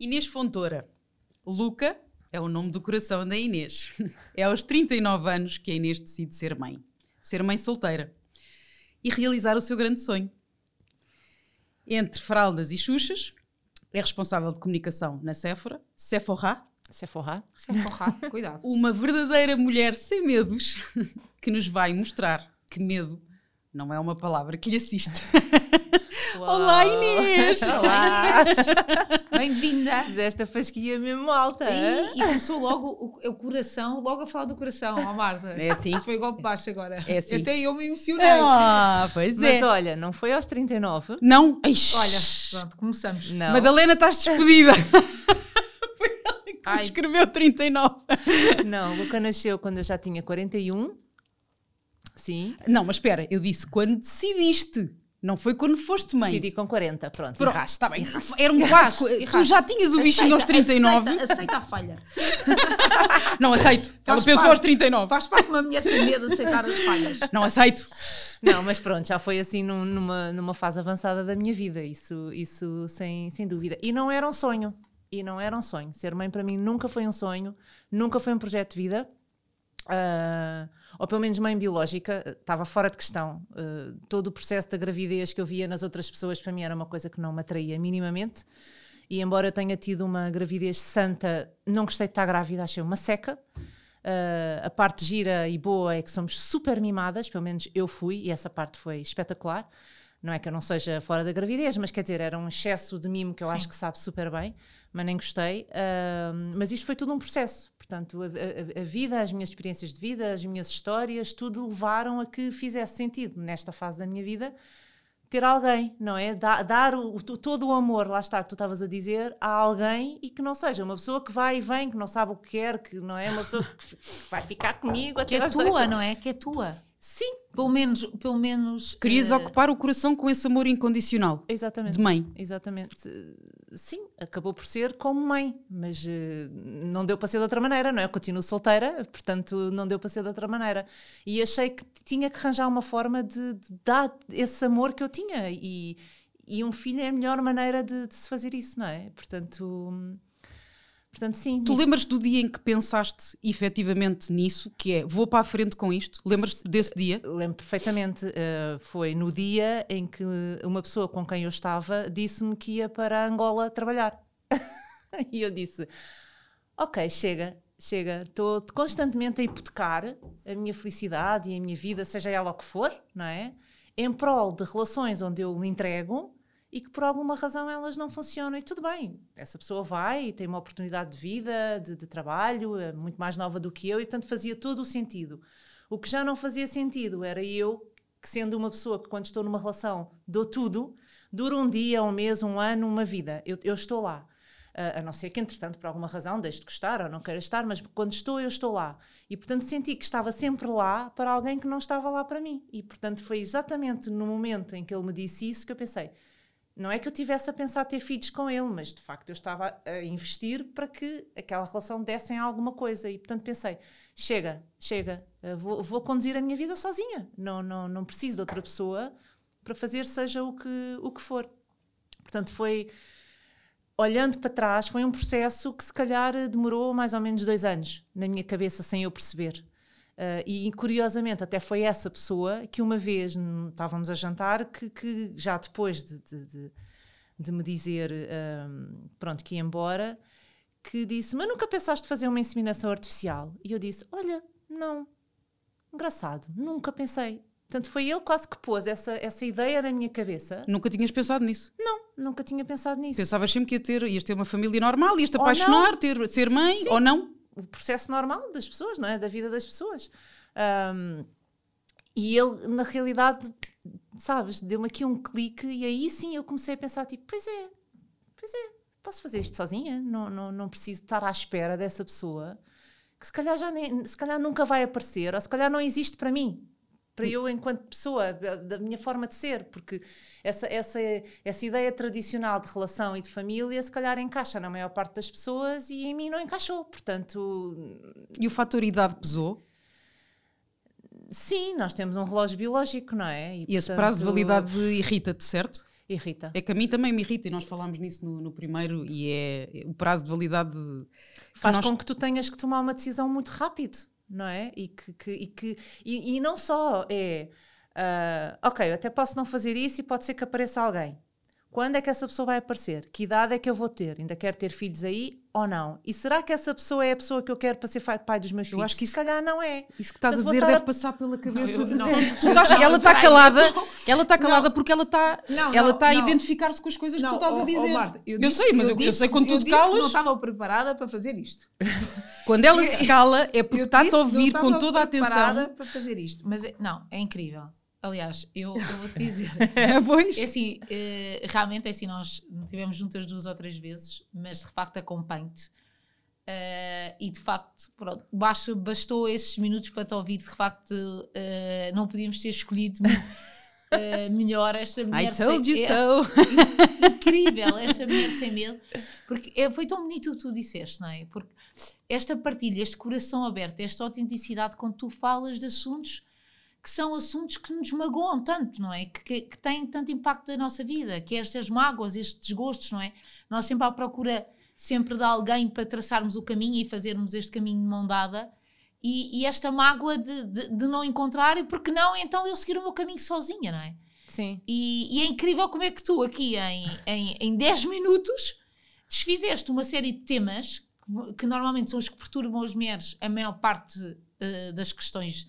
Inês Fontoura. Luca é o nome do coração da Inês. É aos 39 anos que a Inês decide ser mãe. Ser mãe solteira. E realizar o seu grande sonho. Entre fraldas e xuxas, é responsável de comunicação na Sephora, Sephora, Sephora. Sephora, cuidado. uma verdadeira mulher sem medos que nos vai mostrar que medo não é uma palavra que lhe assiste. Olá, Inês! Olá! Bem-vinda! Fizeste a fasquia mesmo alta. E, e começou logo o, o coração, logo a falar do coração, ó Marta. É assim. Foi golpe baixo agora. É assim. Até eu me emocionei. Ah, pois Mas é. olha, não foi aos 39? Não, Ixi. Olha, pronto, começamos. Não. Madalena, estás despedida. Foi ela que Ai. escreveu 39. Não, Luca nasceu quando eu já tinha 41. Sim. Não, mas espera, eu disse quando decidiste. Não foi quando foste mãe. Decidi com 40. Pronto, Pronto, erraste. está bem. erraste. Era um quase. Tu já tinhas o bichinho aos 39. Aceita, aceita a falha. Não aceito. Ela Faz pensou parte. aos 39. Faz parte de uma mulher sem medo de aceitar as falhas. Não aceito. Não, mas pronto, já foi assim num- numa, numa fase avançada da minha vida, isso, isso sem, sem dúvida. E não era um sonho, e não era um sonho. Ser mãe para mim nunca foi um sonho, nunca foi um projeto de vida, Ah, ou pelo menos mãe biológica, eh, estava fora de questão. Ah, todo o processo da gravidez que eu via nas outras pessoas para mim era uma coisa que não me atraía minimamente. E embora eu tenha tido uma gravidez santa, não gostei de estar grávida, achei uma seca. Uh, a parte gira e boa é que somos super mimadas, pelo menos eu fui, e essa parte foi espetacular. Não é que eu não seja fora da gravidez, mas quer dizer, era um excesso de mimo que eu Sim. acho que sabe super bem, mas nem gostei. Uh, mas isto foi tudo um processo. Portanto, a, a- a vida, as minhas experiências de vida, as minhas histórias, tudo levaram a que fizesse sentido nesta fase da minha vida ter alguém, não é? Dar, dar o, o- todo o amor, lá está, que tu estavas a dizer, a alguém e que não seja uma pessoa que vai e vem, que não sabe o que quer, que não é uma pessoa que vai ficar comigo Que até é tua, 80. não é? Que é tua. Sim, Pelo menos, pelo menos. Querias eh, ocupar o coração com esse amor incondicional exatamente. de mãe. Exatamente. Sim, acabou por ser como mãe, mas eh, não deu para ser de outra maneira, não é? Eu continuo solteira, portanto não deu para ser de outra maneira. E achei que tinha que arranjar uma forma de, de dar esse amor que eu tinha. E, e um filho é a melhor maneira de, de se fazer isso, não é? Portanto, hum, portanto sim. Tu isso- lembras do dia em que pensaste efetivamente nisso, que é vou para a frente com isto? Lembras-te desse dia? Lembro perfeitamente, eh, foi no dia em que uma pessoa com quem eu estava disse-me que ia para Angola trabalhar. e eu disse: Ok, chega, chega, estou constantemente a hipotecar a minha felicidade e a minha vida, seja ela o que for, não é? Em prol de relações onde eu me entrego e que por alguma razão elas não funcionam. E tudo bem, essa pessoa vai e tem uma oportunidade de vida, de, de trabalho, é muito mais nova do que eu, e portanto fazia todo o sentido. O que já não fazia sentido era eu, que sendo uma pessoa que quando estou numa relação dou tudo, dura um dia, um mês, um ano, uma vida. Eu, eu estou lá. Ah, a não ser que, entretanto, por alguma razão, deixe de gostar ou não queira estar, mas quando estou, eu estou lá. E, portanto, senti que estava sempre lá para alguém que não estava lá para mim. E, portanto, foi exatamente no momento em que ele me disse isso que eu pensei. Não é que eu tivesse a pensar ter filhos com ele, mas de facto eu estava a investir para que aquela relação desse em alguma coisa. E portanto pensei: chega, chega, eh, vou, vou conduzir a minha vida sozinha. Não, não, não preciso de outra pessoa para fazer seja o que, o que for. Portanto, foi. Olhando para trás, foi um processo que se calhar demorou mais ou menos dois anos na minha cabeça sem eu perceber. Uh, e curiosamente, até foi essa pessoa que uma vez estávamos a jantar que, que já depois de, de, de- de me dizer hum, pronto, que ia embora, que disse: Mas nunca pensaste fazer uma inseminação artificial? E eu disse: Olha, não. Engraçado, nunca pensei. Portanto, foi ele quase que pôs essa, essa ideia na minha cabeça. Nunca tinhas pensado nisso. Não, nunca tinha pensado nisso. Pensavas sempre que ia ter, ias ter uma família normal, ias te Ou apaixonar, ter, ser mãe, Sim. ou não? O processo normal das pessoas, não é? Da vida das pessoas. Ahm, e ele, na realidade, sabes, deu-me aqui um clique e aí sim eu comecei a pensar, tipo, pois é, pois é, posso fazer isto sozinha? Não, não, não preciso estar à espera dessa pessoa que se calhar, já nem, se calhar nunca vai aparecer ou se calhar não existe para mim. Para eu, enquanto pessoa, da minha forma de ser, porque essa, essa, essa ideia tradicional de relação e de família, se calhar encaixa na maior parte das pessoas e em mim não encaixou. Portanto, E o fator idade pesou? sim, nós temos um relógio biológico, não é? E esse portanto, prazo de validade irrita-te, certo? Irrita. É que a mim também me irrita e nós falámos nisso no, no primeiro e é o prazo de validade Faz nós- com que tu tenhas que tomar uma decisão muito rápido, não é? E, que, que- e, que, e, e não só é, ah, ok, eu até posso não fazer isso e pode ser que apareça alguém. Quando é que essa pessoa vai aparecer? Que idade é que eu vou ter? Ainda quero ter filhos aí ou não? E será que essa pessoa é a pessoa que eu quero para ser pai dos meus Eu filhos? acho que Se calhar não é. Isso que estás a Portanto, dizer deve a- passar pela cabeça eu- de não. Tu estás- Não, ela está calada, eu ela está calada Não. porque ela está Não, ela não, está a não. identificar-se com as coisas que tu estás oh, a oh, dizer. Marta, eu, disse- sei, mas eu, eu disse- sei quando tu eu te disse que não calas, estava preparada para fazer isto. quando ela se cala é porque Eu está-te a não ouvir com estava toda a preparada atenção. para fazer isto. Mas é- não, é incrível. Aliás, eu, eu vou-te dizer. pois. É assim, eh, realmente é assim, nós estivemos juntas duas ou três vezes, mas de facto acompanho-te. Eh, e de facto, pronto, basta, bastou esses minutos para te ouvir. De facto, eh, não podíamos ter escolhido eh, melhor esta mulher. I told you sem- é so. incrível, esta mulher sem medo. Porque é- foi tão bonito o que tu disseste, não é? Porque esta partilha, este coração aberto, esta autenticidade, quando tu falas de assuntos que são assuntos que nos magoam tanto, não é? Que, que, que têm tanto impacto na nossa vida, que é estas mágoas, estes desgostos, não é? Nós sempre à procura sempre de alguém para traçarmos o caminho e fazermos este caminho de mão dada. E, e esta mágoa de, de, de não encontrar, e porque não, então eu seguir o meu caminho sozinha, não é? Sim. E, e é incrível como é que tu, aqui em, em, em 10 minutos, desfizeste uma série de temas que, que normalmente são os que perturbam as mulheres a maior parte eh, das questões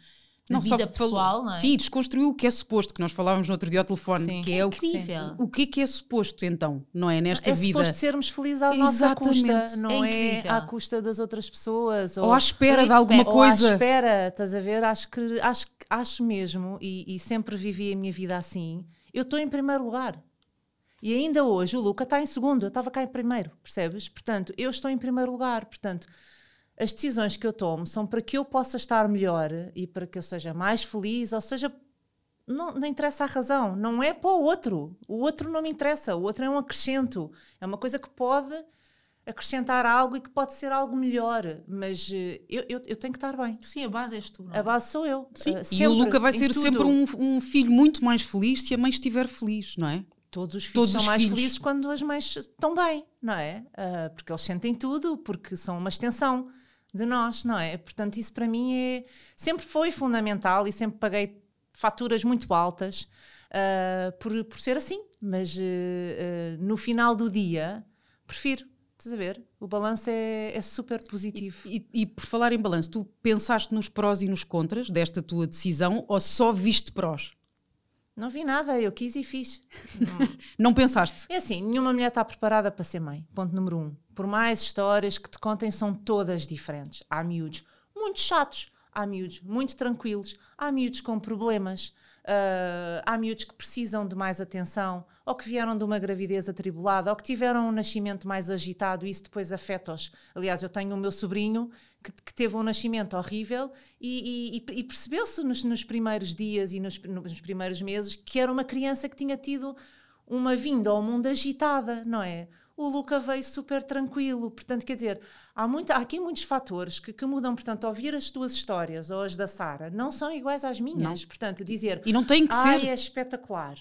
de vida falou- pessoal, não é? Sim, desconstruiu o que é suposto, que nós falávamos no outro dia ao telefone, Sim. que é o que, incrível. o que é que é suposto então, não é? Nesta É vida. suposto sermos felizes à nossa Exatamente. custa, não É é, à custa das outras pessoas. Ou à espera Ou de alguma espera- ou à coisa. espera, estás a ver? Acho que acho, acho mesmo, e, e sempre vivi a minha vida assim, eu estou em primeiro lugar. E ainda hoje o Luca está em segundo, eu estava cá em primeiro, percebes? Portanto, eu estou em primeiro lugar. Portanto, as decisões que eu tomo são para que eu possa estar melhor e para que eu seja mais feliz, ou seja, não, não interessa a razão, não é para o outro. O outro não me interessa, o outro é um acrescento, é uma coisa que pode acrescentar algo e que pode ser algo melhor, mas eh, eu, eu, eu tenho que estar bem. Sim, a base és tu, não é? A base sou eu. Sim, Eh, e sempre, o Luca vai ser tudo. sempre um, um filho muito mais feliz se a mãe estiver feliz, não é? Todos os filhos Todos são os mais filhos. felizes quando as mães estão bem, não é? Ah, porque eles sentem tudo, porque são uma extensão de nós, não é? Portanto, isso para mim é sempre foi fundamental e sempre paguei faturas muito altas ah, por, por ser assim. Mas eh, eh, no final do dia, prefiro. Estás a ver? O balanço é, é super positivo. E, e por falar em balanço, tu pensaste nos prós e nos contras desta tua decisão ou só viste prós? Não vi nada, eu quis e fiz. Não pensaste? É assim, nenhuma mulher está preparada para ser mãe. Ponto número um. Por mais histórias que te contem, são todas diferentes. Há miúdos muito chatos, há miúdos muito tranquilos, há miúdos com problemas, ah, há miúdos que precisam de mais atenção, ou que vieram de uma gravidez atribulada, ou que tiveram um nascimento mais agitado, e isso depois afeta-os. Aliás, eu tenho o meu sobrinho que, que teve um nascimento horrível e, e- e- e percebeu-se nos, nos primeiros dias e nos, nos primeiros meses que era uma criança que tinha tido uma vinda ao mundo agitada, não é? O Luca veio super tranquilo, portanto, quer dizer, há, muita, há aqui muitos fatores que, que mudam, portanto, ouvir as tuas histórias ou as da Sara não são iguais às minhas, portanto, dizer E não tem que ai, ser. é espetacular,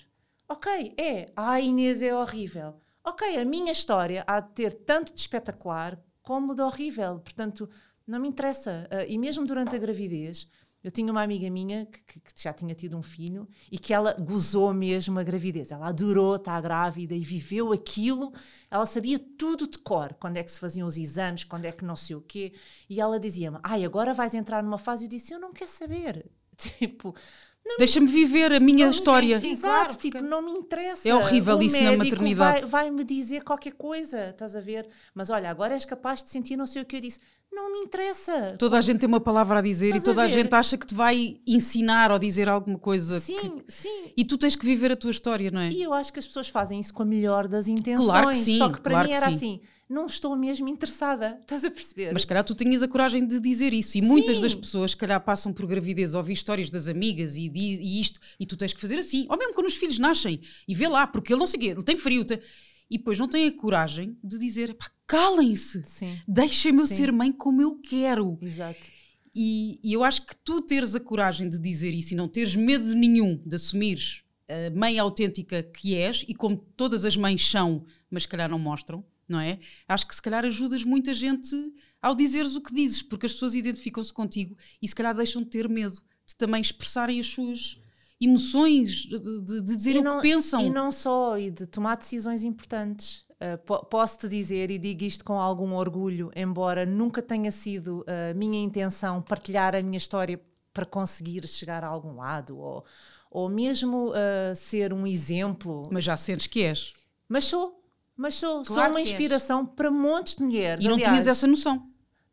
ok, é, ai, Inês é horrível, ok, a minha história há de ter tanto de espetacular como de horrível, portanto, não me interessa, Ah, e mesmo durante a gravidez, eu tinha uma amiga minha que, que- já tinha tido um filho e que ela gozou mesmo a gravidez. Ela adorou estar grávida e viveu aquilo. Ela sabia tudo de cor, quando é que se faziam os exames, quando é que não sei o quê. E ela dizia-me: Ai, agora vais entrar numa fase. Eu disse: Eu não quero saber. Tipo, Deixa-me viver a minha não- história. sim, Exato, claro, tipo, não me interessa. É horrível o isso na maternidade. Vai, vai me dizer qualquer coisa, estás a ver? Mas olha, agora és capaz de sentir não sei o que eu disse. Não me interessa. Toda a gente tem uma palavra a dizer Estás e toda a a, gente acha que te vai ensinar ou dizer alguma coisa. que- Sim, sim. E tu tens que viver a tua história, não é? E eu acho que as pessoas fazem isso com a melhor das intenções. Claro que sim, Só que para claro mim que era sim. assim: não estou mesmo interessada. Estás a perceber? Mas calhar tu tinhas a coragem de dizer isso. E muitas Sim. das pessoas, calhar, passam por gravidez, ouvir histórias das amigas e, e isto, e tu tens que fazer assim. Ou mesmo quando os filhos nascem e vê lá, porque ele não sei o quê, ele tem frio. tem- E depois não tem a coragem de dizer, pá, calem-se, deixem-me eu ser mãe como eu quero. exato. E, e eu acho que tu teres a coragem de dizer isso e não teres medo nenhum de assumires a mãe autêntica que és e como todas as mães são, mas se calhar não mostram, não é? Acho que se calhar ajudas muita gente ao dizeres o que dizes, porque as pessoas identificam-se contigo e se calhar deixam de ter medo de também expressarem as suas emoções, de, de, de dizer E o não- que pensam. E não só, e de tomar decisões importantes. Uh, po- Posso-te dizer, e digo isto com algum orgulho, embora nunca tenha sido a minha intenção partilhar a minha história para conseguir chegar a algum lado, ou, ou mesmo uh, ser um exemplo. Mas já sentes que és. Mas sou, mas sou, sou Claro uma que és. inspiração para montes de mulheres. E não Aliás, tinhas essa noção.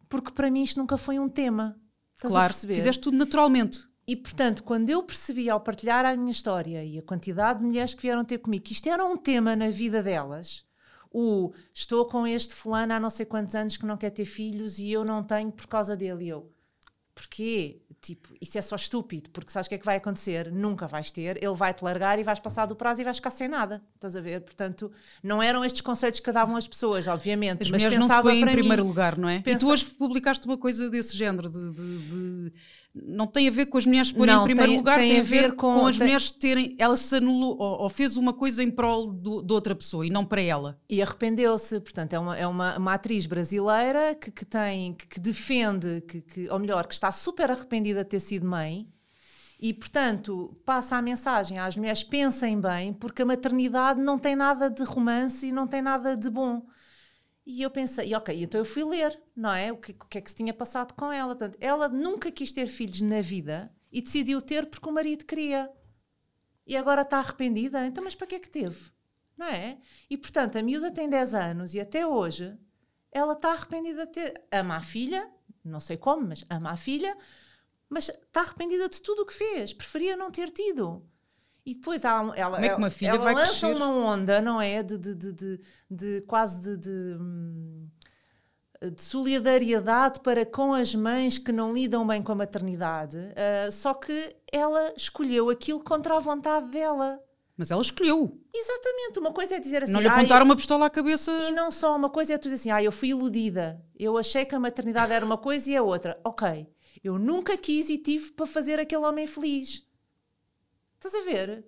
Porque para mim isto nunca foi um tema. Estás a claro, perceber? fizeste tudo naturalmente. E portanto, quando eu percebi ao partilhar a minha história e a quantidade de mulheres que vieram ter comigo, que isto era um tema na vida delas, o estou com este fulano há não sei quantos anos que não quer ter filhos e eu não tenho por causa dele. Eu, porquê? Tipo, isso é só estúpido, porque sabes o que é que vai acontecer? Nunca vais ter, ele vai-te largar e vais passar do prazo e vais ficar sem nada. Estás a ver? Portanto, não eram estes conselhos que davam as pessoas, obviamente, As mas mulheres não se pensava põem em primeiro mim, lugar, não é? E Pensa- tu hoje publicaste uma coisa desse género, de, de- de- não tem a ver com as mulheres porem em primeiro tem- lugar, tem, a ver com, as tem- mulheres terem, ela se anulou ou, ou fez uma coisa em prol do- de outra pessoa e não para ela. E arrependeu-se, portanto, é uma, é uma, uma atriz brasileira que, que tem, que, que defende, que, que, ou melhor, que está super arrependida de ter sido mãe e, portanto, passa a mensagem às mulheres: pensem bem, porque a maternidade não tem nada de romance e não tem nada de bom. E eu pensei, e ok, então eu fui ler, não é? O que, o que é que se tinha passado com ela? Portanto, ela nunca quis ter filhos na vida e decidiu ter porque o marido queria. E agora está arrependida? Então, mas para que é que teve? Não é? E portanto, a miúda tem 10 anos e até hoje ela está arrependida de ter. Ama a filha, não sei como, mas ama a filha, mas está arrependida de tudo o que fez. Preferia não ter tido. E depois há, ela, é ela lança crescer? uma onda, não é? De, de, de, de, de quase de, hum, de solidariedade para com as mães que não lidam bem com a maternidade. ah, só que ela escolheu aquilo contra a vontade dela. Mas ela escolheu. Exatamente, uma coisa é dizer assim. não lhe "Ai, apontaram uma pistola à cabeça. E não só uma coisa é tu dizer assim, ah, eu fui iludida, eu achei que a maternidade era uma coisa e é outra. Ok, eu nunca quis e tive para fazer aquele homem feliz. Estás a ver?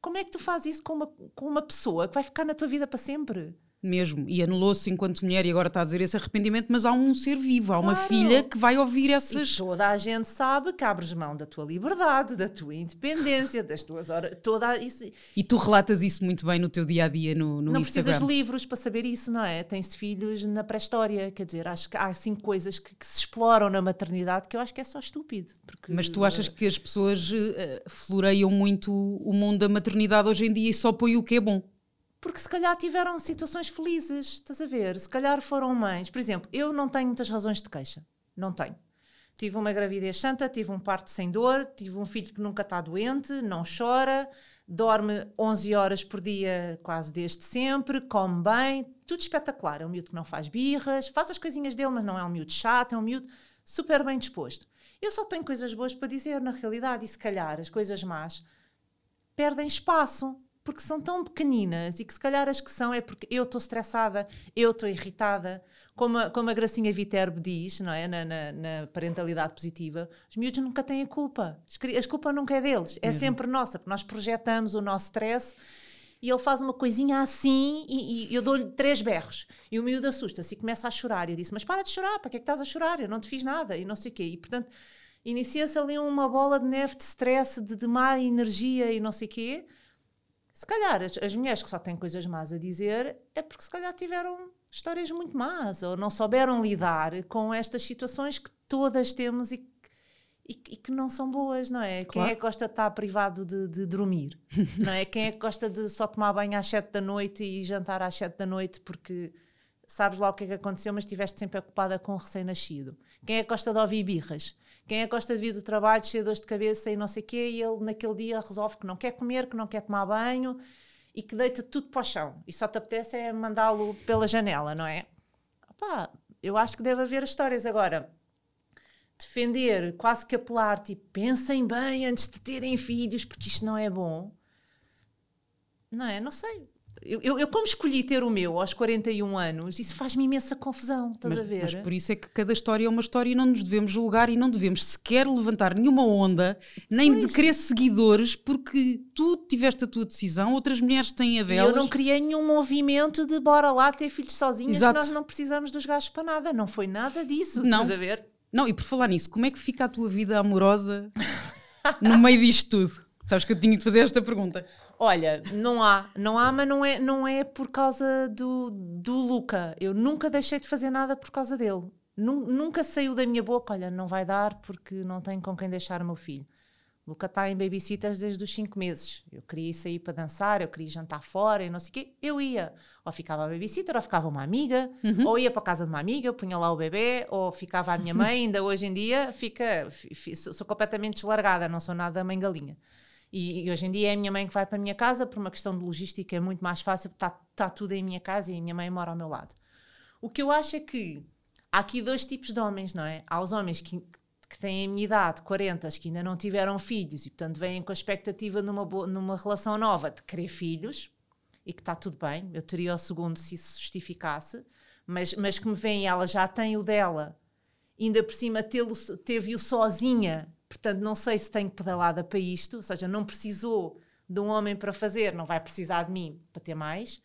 Como é que tu fazes isso com uma, com uma pessoa que vai ficar na tua vida para sempre? Mesmo. E anulou-se enquanto mulher e agora está a dizer esse arrependimento, mas há um ser vivo, há uma Claro. filha que vai ouvir E essas. toda a gente sabe que abres mão da tua liberdade, da tua independência, das tuas horas, toda isso. E tu relatas isso muito bem no teu dia a dia no, no não Instagram. precisas de livros para saber isso, não é? Tens filhos na pré-história, quer dizer, acho que há assim coisas que, que se exploram na maternidade que eu acho que é só estúpido. Porque, Mas tu achas que as pessoas eh, floreiam muito o mundo da maternidade hoje em dia e só põem o que é bom? Porque se calhar tiveram situações felizes, estás a ver? Se calhar foram mães. Por exemplo, eu não tenho muitas razões de queixa. Não tenho. Tive uma gravidez santa, tive um parto sem dor, tive um filho que nunca está doente, não chora, dorme 11 horas por dia quase desde sempre, come bem, tudo espetacular. É um miúdo que não faz birras, faz as coisinhas dele, mas não é um miúdo chato, é um miúdo super bem disposto. Eu só tenho coisas boas para dizer, na realidade, e se calhar as coisas más perdem espaço porque são tão pequeninas e que se calhar as que são é porque eu estou estressada, eu estou irritada. Como a, como a Gracinha Viterbo diz, não é? Na, na- na parentalidade positiva, os miúdos nunca têm a culpa. A culpa nunca é deles, é sempre nossa, porque nós projetamos o nosso stress e ele faz uma coisinha assim e, e eu dou-lhe três berros. E o miúdo assusta-se e começa a chorar. E eu disse: Mas para de chorar, para que é que estás a chorar? Eu não te fiz nada e não sei o quê. E portanto, inicia-se ali uma bola de neve de stress, de, de má energia e não sei o quê. Se calhar as, as mulheres que só têm coisas más a dizer é porque se calhar tiveram histórias muito más ou não souberam lidar com estas situações que todas temos e, que- e, e que não são boas, não é? Quem Claro. é que gosta de estar privado de, de dormir? não é? Quem é que gosta de só tomar banho às 7 da noite e jantar às 7 da noite porque sabes lá o que é que aconteceu, mas estiveste sempre ocupada com o recém-nascido? Quem é que gosta de ouvir birras? Quem é que gosta de vir do trabalho cheio de dores de cabeça e não sei o quê e ele naquele dia resolve que não quer comer, que não quer tomar banho e que deita tudo para o chão e só te apetece é mandá-lo pela janela, não é? Opá, eu acho que deve haver histórias agora. Defender, quase que apelar, tipo, pensem bem antes de terem filhos, porque isto não é bom. Não é? Não sei. Eu, eu, eu como escolhi ter o meu aos 41 anos, isso faz-me imensa confusão, estás mas, a ver? Mas por isso é que cada história é uma história e não nos devemos julgar e não devemos sequer levantar nenhuma onda, nem Pois. de querer seguidores, porque tu tiveste a tua decisão, outras mulheres têm a E delas. eu não criei nenhum movimento de bora lá ter filhos sozinhas, Exato. que nós não precisamos dos gajos para nada. Não foi nada disso, Não. estás a ver? Não, e por falar nisso, como é que fica a tua vida amorosa no meio disto tudo? Sabes que eu tinha de fazer esta pergunta. Olha, não há, não há, mas não é, não é por causa do, do Luca. Eu nunca deixei de fazer nada por causa dele. Nun- nunca saiu da minha boca, olha, não vai dar porque não tenho com quem deixar o meu filho. O Luca está em babysitters desde os 5 meses. Eu queria sair para dançar, eu queria jantar fora e não sei o quê. Eu ia. Ou ficava a babysitter, ou ficava uma amiga, ou ia para a casa de uma amiga, eu punha lá o bebê, ou ficava a minha mãe. Ainda hoje em dia fica, fi- fi- sou, sou completamente deslargada, não sou nada mãe galinha. E, e hoje em dia é a minha mãe que vai para a minha casa por uma questão de logística, é muito mais fácil, está tá tudo em minha casa e a minha mãe mora ao meu lado. O que eu acho é que há aqui dois tipos de homens, não é? Há os homens que, que têm a minha idade, 40, que ainda não tiveram filhos e, portanto, vêm com a expectativa numa, numa relação nova de querer filhos e que está tudo bem. Eu teria o segundo se isso se justificasse, mas, mas que me vem, ela já tem o dela, ainda por cima teve-o sozinha, portanto, não sei se tenho pedalada para isto, ou seja, não precisou de um homem para fazer, não vai precisar de mim para ter mais.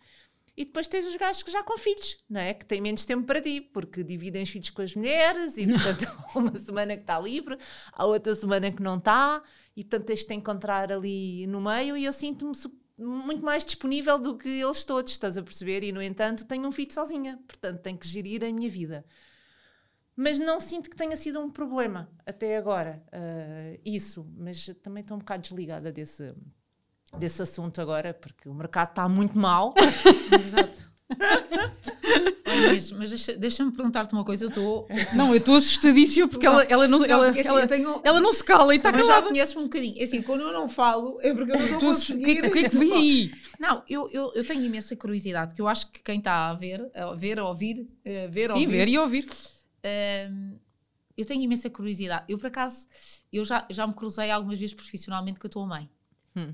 E depois tens os gajos que já com filhos, não é? Que têm menos tempo para ti, porque dividem os filhos com as mulheres e, portanto, há uma semana que está livre, há outra semana que não está, e, portanto, tens de te encontrar ali no meio. E eu sinto-me muito mais disponível do que eles todos, estás a perceber? E, no entanto, tenho um filho sozinha, portanto, tenho que gerir a minha vida. Mas não sinto que tenha sido um problema até agora, ah, isso. Mas também estou um bocado desligada desse, desse assunto agora, porque o mercado está muito mal. Exato. Mas deixa- deixa-me perguntar-te uma coisa. Eu estou. Não, eu estou assustadíssima porque ela, ela, não, ela, porque assim, ela, tenho- ela não se cala e está Mas já calada. conheces-me um bocadinho. É Assim, quando eu não falo, é porque eu não estou a Tu- o, que, é conseguir. que- o que é que vem aí? Não, eu, eu, eu tenho imensa curiosidade, que eu acho que quem está a ver, a ver, a ouvir, a ver, a Sim, ouvir, ver e ouvir. Hum, eu tenho imensa curiosidade. Eu, por acaso, eu já, já me cruzei algumas vezes profissionalmente com a tua mãe. Hum.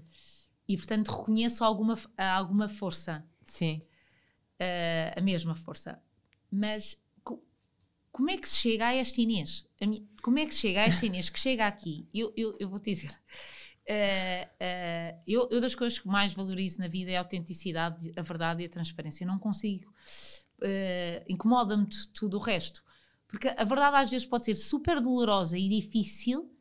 E, portanto, reconheço alguma, alguma força, Sim. eh, a mesma força. Mas co- como é que se chega a esta Inês? A como é que se chega a esta Inês que chega aqui? Eu, eu, eu vou-te dizer. eh, eh, eu, eu das coisas que mais valorizo na vida é a autenticidade, a verdade e a transparência. Eu não consigo. Incomoda-me tudo o resto. Porque a verdade às vezes pode ser super dolorosa e difícil,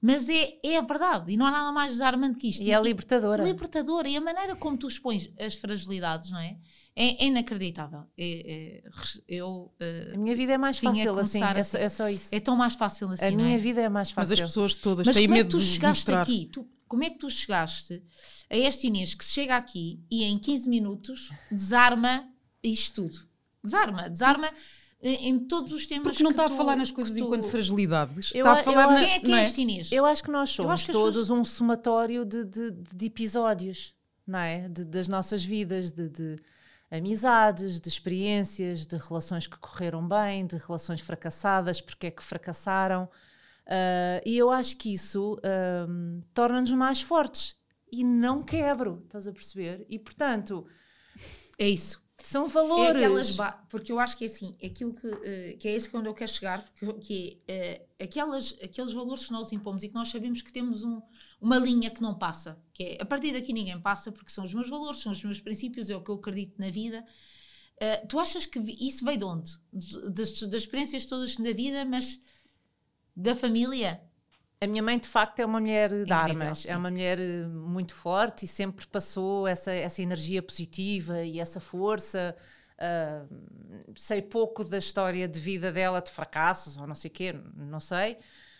mas é, é a verdade. E não há nada mais desarmante que isto. E é libertadora. libertadora. E a maneira como tu expões as fragilidades, não é? É, é inacreditável. É- é- eu, eh, A minha vida é mais fácil assim, é só, assim. é só isso. é tão mais fácil assim, a não minha é? vida é mais Mas fácil. as pessoas todas Mas têm como é que medo tu de chegaste mostrar. aqui? Tu- como é que tu chegaste a esta Inês que chega aqui e em 15 minutos desarma isto tudo? Desarma, desarma em, todos os temas Porque não que está a falar nas coisas tu- enquanto fragilidades. Eu está a- falar eu nas, Quem é que é é? esta Inês? Eu acho que nós somos que todos pessoas- um somatório de, de- de episódios, não é? De- das nossas vidas, de, de amizades, de experiências, de relações que correram bem, de relações fracassadas, porque é que fracassaram. Ah, e eu acho que isso ahm, torna-nos mais fortes. E não quebro, estás a perceber? E portanto, É isso. São É valores. aquelas ba- porque eu acho que é assim, aquilo que, eh, que é esse que é onde eu quero chegar, porque, que é eh, aquelas, aqueles valores que nós impomos e que nós sabemos que temos um- uma linha que não passa, que é a partir daqui ninguém passa, porque são os meus valores, são os meus princípios, é o que eu acredito na vida. Eh, tu achas que isso veio de onde? De- Das, das experiências todas da vida, mas da família? A minha mãe, de facto, é uma mulher de Incrível, armas, sim. é uma mulher eh, muito forte e sempre passou essa, essa energia positiva e essa força. Ah, sei pouco da história de vida dela, de fracassos ou não sei o quê, não sei.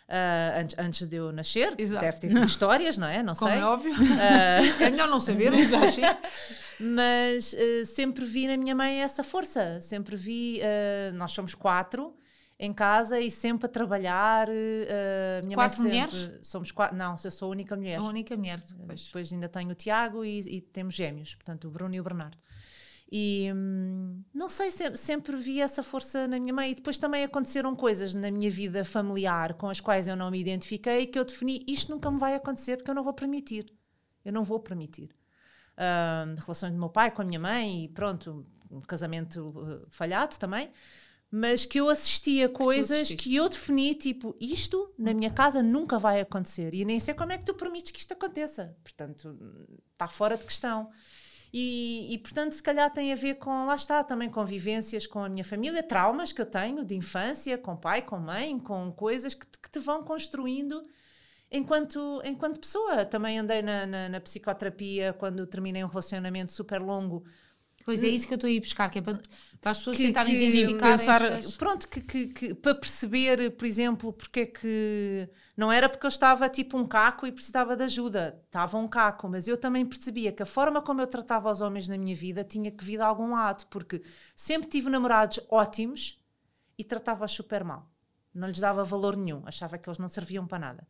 Ah, antes, antes de eu nascer, Exato. deve ter tido histórias, não é? Não Como sei. é óbvio. Ah, é melhor não saber, mas eh, sempre vi na minha mãe essa força. Sempre vi. eh, nós somos quatro em casa e sempre a trabalhar. eh, a minha Quatro mãe sempre- mulheres? Somos quatro. Não, eu sou a única mulher. A única mulher depois. Depois ainda tenho o Tiago e, e temos gêmeos, portanto, o Bruno e o Bernardo. E hum, não sei, sempre, sempre vi essa força na minha mãe. E depois também aconteceram coisas na minha vida familiar com as quais eu não me identifiquei que eu defini isto nunca me vai acontecer porque eu não vou permitir. Eu não vou permitir. uh, relações do meu pai com a minha mãe e pronto, um casamento uh, falhado também. Mas que eu assistia coisas assististe. que eu defini, tipo, isto na minha casa nunca vai acontecer. E nem sei como é que tu permites que isto aconteça. Portanto, está fora de questão. E, e, portanto, se calhar tem a ver com, lá está, também convivências com a minha família, traumas que eu tenho de infância, com pai, com mãe, com coisas que te, que te vão construindo enquanto, enquanto pessoa. Também andei na, na, na psicoterapia quando terminei um relacionamento super longo. Pois é isso que eu estou a ir buscar, que é para, para as pessoas Que- tentarem que identificar pensar- estas- Pronto, que, que- que- para perceber, por exemplo, porque é que. Não era porque eu estava tipo um caco e precisava de ajuda. Estava um caco, mas eu também percebia que a forma como eu tratava os homens na minha vida tinha que vir de algum lado, porque sempre tive namorados ótimos e tratava-os super mal. Não lhes dava valor nenhum, achava que eles não serviam para nada.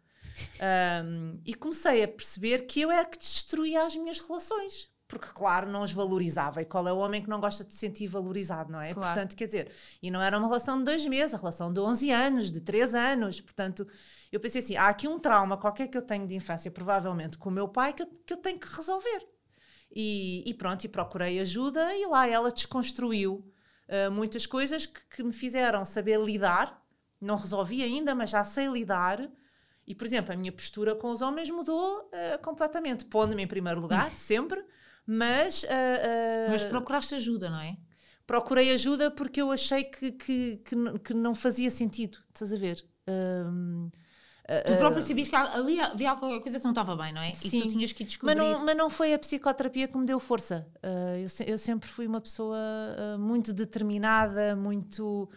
Ahm, e comecei a perceber que eu era que destruía as minhas relações. Porque, claro, não os valorizava. E qual é o homem que não gosta de se sentir valorizado, não é? Claro. Portanto, quer dizer, e não era uma relação de dois meses, a relação de 11 anos, de 3 anos. Portanto, eu pensei assim: há aqui um trauma qualquer que eu tenho de infância, provavelmente com o meu pai, que eu, que eu tenho que resolver. E, e pronto, e procurei ajuda, e lá ela desconstruiu ah, muitas coisas que, que me fizeram saber lidar. Não resolvi ainda, mas já sei lidar. E, por exemplo, a minha postura com os homens mudou ah, completamente, pondo-me em primeiro lugar, sempre, mas, ah, ah, Mas procuraste ajuda, não é? procurei ajuda porque eu achei que, que, que, que não fazia sentido, estás a ver? Ahm, Tu próprio sabias que ali havia qualquer coisa que não estava bem, não é? E Sim. tu tinhas que descobrir. Mas não, mas não foi a psicoterapia que me deu força. Ah, eu, eu sempre fui uma pessoa ah, muito determinada, muito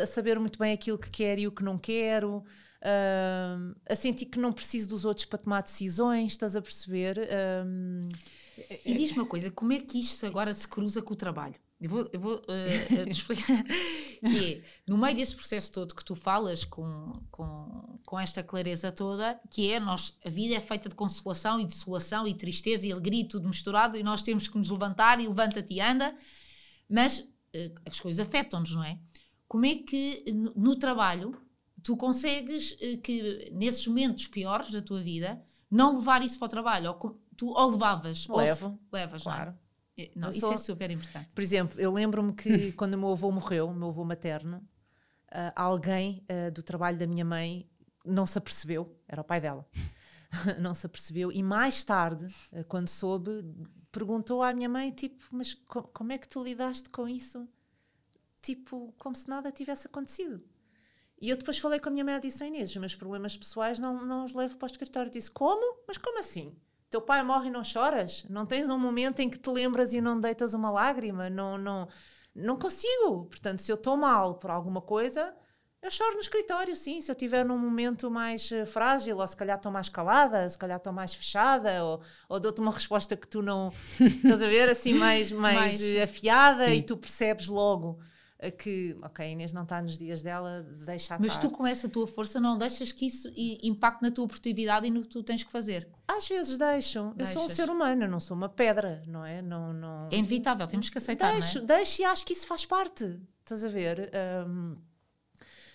a saber muito bem aquilo que quero e o que não quero, ah, a sentir que não preciso dos outros para tomar decisões, estás a perceber? E diz-me uma coisa, como é que isto agora se cruza com o trabalho? Eu vou, eu vou eh, te explicar. que é, no meio desse processo todo que tu falas com, com, com esta clareza toda, que é, nós, a vida é feita de consolação e desolação e tristeza e alegria e tudo misturado e nós temos que nos levantar e levanta-te e anda, mas eh, as coisas afetam-nos, não é? Como é que no, no trabalho tu consegues eh, que nesses momentos piores da tua vida não levar isso para o trabalho? Ou tu ou levavas? ou Levo, levas, não é? claro. É, Não, Eu isso sou- é super importante. Por exemplo, eu lembro-me que quando o meu avô morreu, o meu avô materno, ah, alguém ah, do trabalho da minha mãe não se apercebeu, era o pai dela, não se apercebeu, e mais tarde, ah, quando soube, perguntou à minha mãe, tipo, mas co- como é que tu lidaste com isso? Tipo, como se nada tivesse acontecido. E eu depois falei com a minha mãe e disse, "Oh, Inês, os meus problemas pessoais não, não os levo para o escritório. Disse, como? Mas como assim? Teu pai morre e não choras? Não tens um momento em que te lembras e não deitas uma lágrima? Não, não, não consigo. Portanto, se eu estou mal por alguma coisa, eu choro no escritório, sim. Se eu estiver num momento mais eh, frágil, ou se calhar estou mais calada, se calhar estou mais fechada, ou, ou dou-te uma resposta que tu não estás a ver, assim, mais, mais, Mais- afiada, Sim. e tu percebes logo que, ok, a Inês não está nos dias dela, deixa Mas estar. tu, com essa tua força, não deixas que isso impacte na tua produtividade e no que tu tens que fazer. Às vezes deixo. Eu sou um Deixas. ser humano, não sou uma pedra, não é? Não, não... É inevitável, temos que aceitar, deixo, não é? deixo e acho que isso faz parte. Estás a ver? Hum,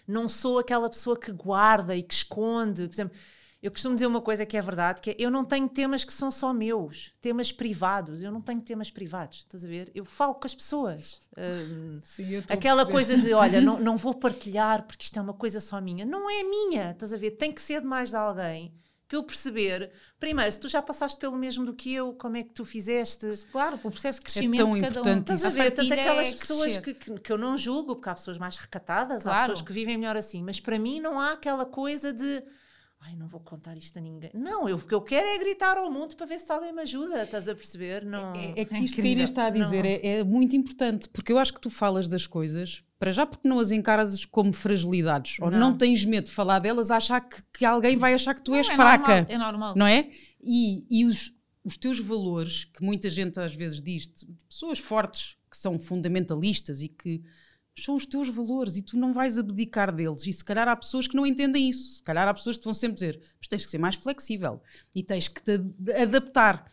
não sou aquela pessoa que guarda e que esconde. Por exemplo, eu costumo dizer uma coisa que é verdade, que é, eu não tenho temas que são só meus, temas privados. Eu não tenho temas privados, estás a ver? Eu falo com as pessoas. Hum, Sim, eu estou a aquela coisa de, olha, não, não vou partilhar porque isto é uma coisa só minha. Não é minha, estás a ver? Tem que ser de mais de alguém. Para eu perceber, primeiro, se tu já passaste pelo mesmo do que eu, como é que tu fizeste? Claro, o processo de crescimento tão de cada um. Estás a ver? Tanto aquelas é pessoas que, que, que eu não julgo, porque há pessoas mais recatadas, há Claro. pessoas que vivem melhor assim, mas para mim não há aquela coisa de ai, não vou contar isto a ninguém. Não, eu, o que eu quero é gritar ao mundo para ver se alguém me ajuda, estás a perceber? Não. É, é que É isto que a. Inês está a dizer é, é muito importante, porque eu acho que tu falas das coisas, para já porque não as encaras como fragilidades, ou Não. não tens medo de falar delas, a achar que, que alguém vai achar que tu Não, és é fraca, normal, é normal. não é? E, e os, os teus valores, que muita gente às vezes diz, de pessoas fortes, que são fundamentalistas e que são os teus valores e tu não vais abdicar deles. E se calhar há pessoas que não entendem isso. Se calhar há pessoas que vão sempre dizer, mas tens que ser mais flexível e tens que te ad- adaptar.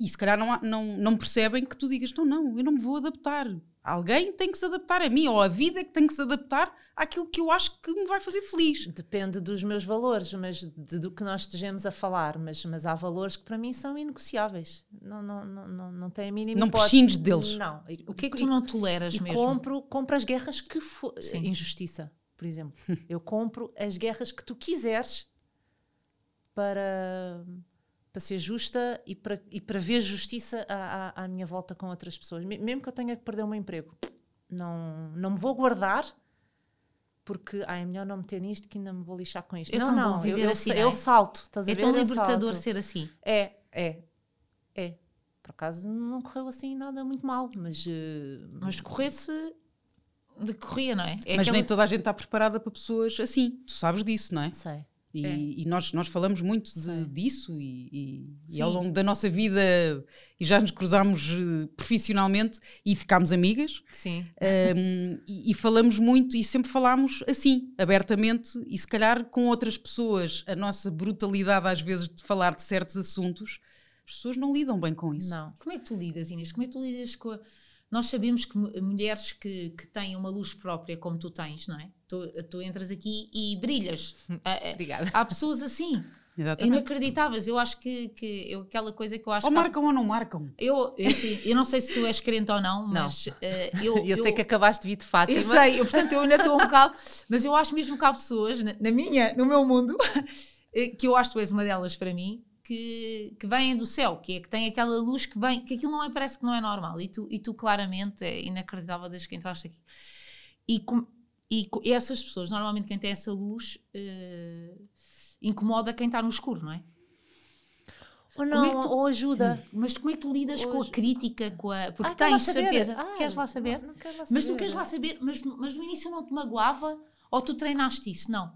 E se calhar não, não, não percebem que tu digas: não, não, eu não me vou adaptar. Alguém tem que se adaptar a mim, ou a vida é que tem que se adaptar àquilo que eu acho que me vai fazer feliz. Depende dos meus valores, mas de- do que nós estejamos a falar, mas, mas há valores que para mim são inegociáveis. Não, não, não, não, não tem a mínima Não prescindes deles. Não. O que é que tu não toleras e mesmo? compro, compro as guerras que for. Sim. Injustiça, por exemplo. Eu compro as guerras que tu quiseres para, para ser justa e para, e para ver justiça à, à, à minha volta com outras pessoas. Me- Mesmo que eu tenha que perder o meu emprego, não, não me vou guardar. Porque ah, é melhor não meter nisto que ainda me vou lixar com isto. É não, não, viver eu, eu, assim, não é? eu salto. Estás a É ver? tão Eu libertador ser assim. É, é, é. Por acaso não correu assim nada muito mal, mas. eh, Mas corresse de corria, não é? é Mas aquela- nem toda a gente está preparada para pessoas assim. Tu sabes disso, não é? sei. E, É. e nós, nós falamos muito de- disso e, e- e ao longo da nossa vida e já nos cruzámos eh, profissionalmente e ficámos amigas Sim. um, e, e falamos muito e sempre falámos assim, abertamente e se calhar com outras pessoas a nossa brutalidade às vezes de falar de certos assuntos as pessoas não lidam bem com isso. Não. Como é que tu lidas, Inês? Como é que tu lidas com a... Nós sabemos que mu- mulheres que, que têm uma luz própria, como tu tens, não é? Tu, tu entras aqui e brilhas. Ah, ah, Obrigada. Há pessoas assim, Exatamente. inacreditáveis. Eu acho que, que eu, aquela coisa que eu acho Ou que há- marcam ou não marcam. Eu, eu, assim, eu não sei se tu és crente ou não, Não. mas eh, eu, Eu, sei que acabaste de vir de Fátima. Eu sei, eu, portanto eu ainda estou um bocado, mas eu acho mesmo que há pessoas na, na minha, no meu mundo, eh, que eu acho que tu és uma delas para mim, que, que vêm do céu, que é que tem aquela luz que vem, que aquilo não é, parece que não é normal. E tu, e tu claramente é inacreditável desde que entraste aqui. E, com- e, co- e essas pessoas, normalmente quem tem essa luz, eh, incomoda quem está no escuro, não é? Ou Como não, é tu- ou ajuda. Mas como é que tu lidas com a crítica, com a, porque Ah, tens saber. certeza. Ah, Queres lá saber? Não, não quero lá Mas tu saber. queres lá saber, mas, mas no início não te magoava ou tu treinaste isso? Não.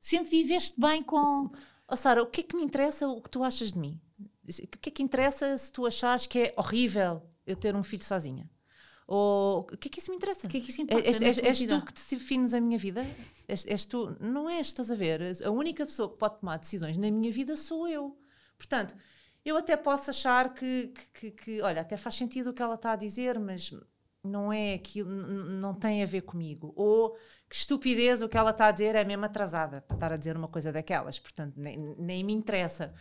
Sempre viveste bem com. Oh, Sara, o que é que me interessa o que tu achas de mim? O que é que interessa se tu achares que é horrível eu ter um filho sozinha? Ou o que é que isso me interessa? O que é que isso importa? És, és- és tu que defines a minha vida? És, és tu? Não és, estás a ver? A única pessoa que pode tomar decisões na minha vida sou eu. Portanto, eu até posso achar que, que, que- que, olha, até faz sentido o que ela está a dizer, mas não é aquilo, não tem a ver comigo. Ou que estupidez o que ela está a dizer é mesmo atrasada para estar a dizer uma coisa daquelas. Portanto, nem, nem me interessa.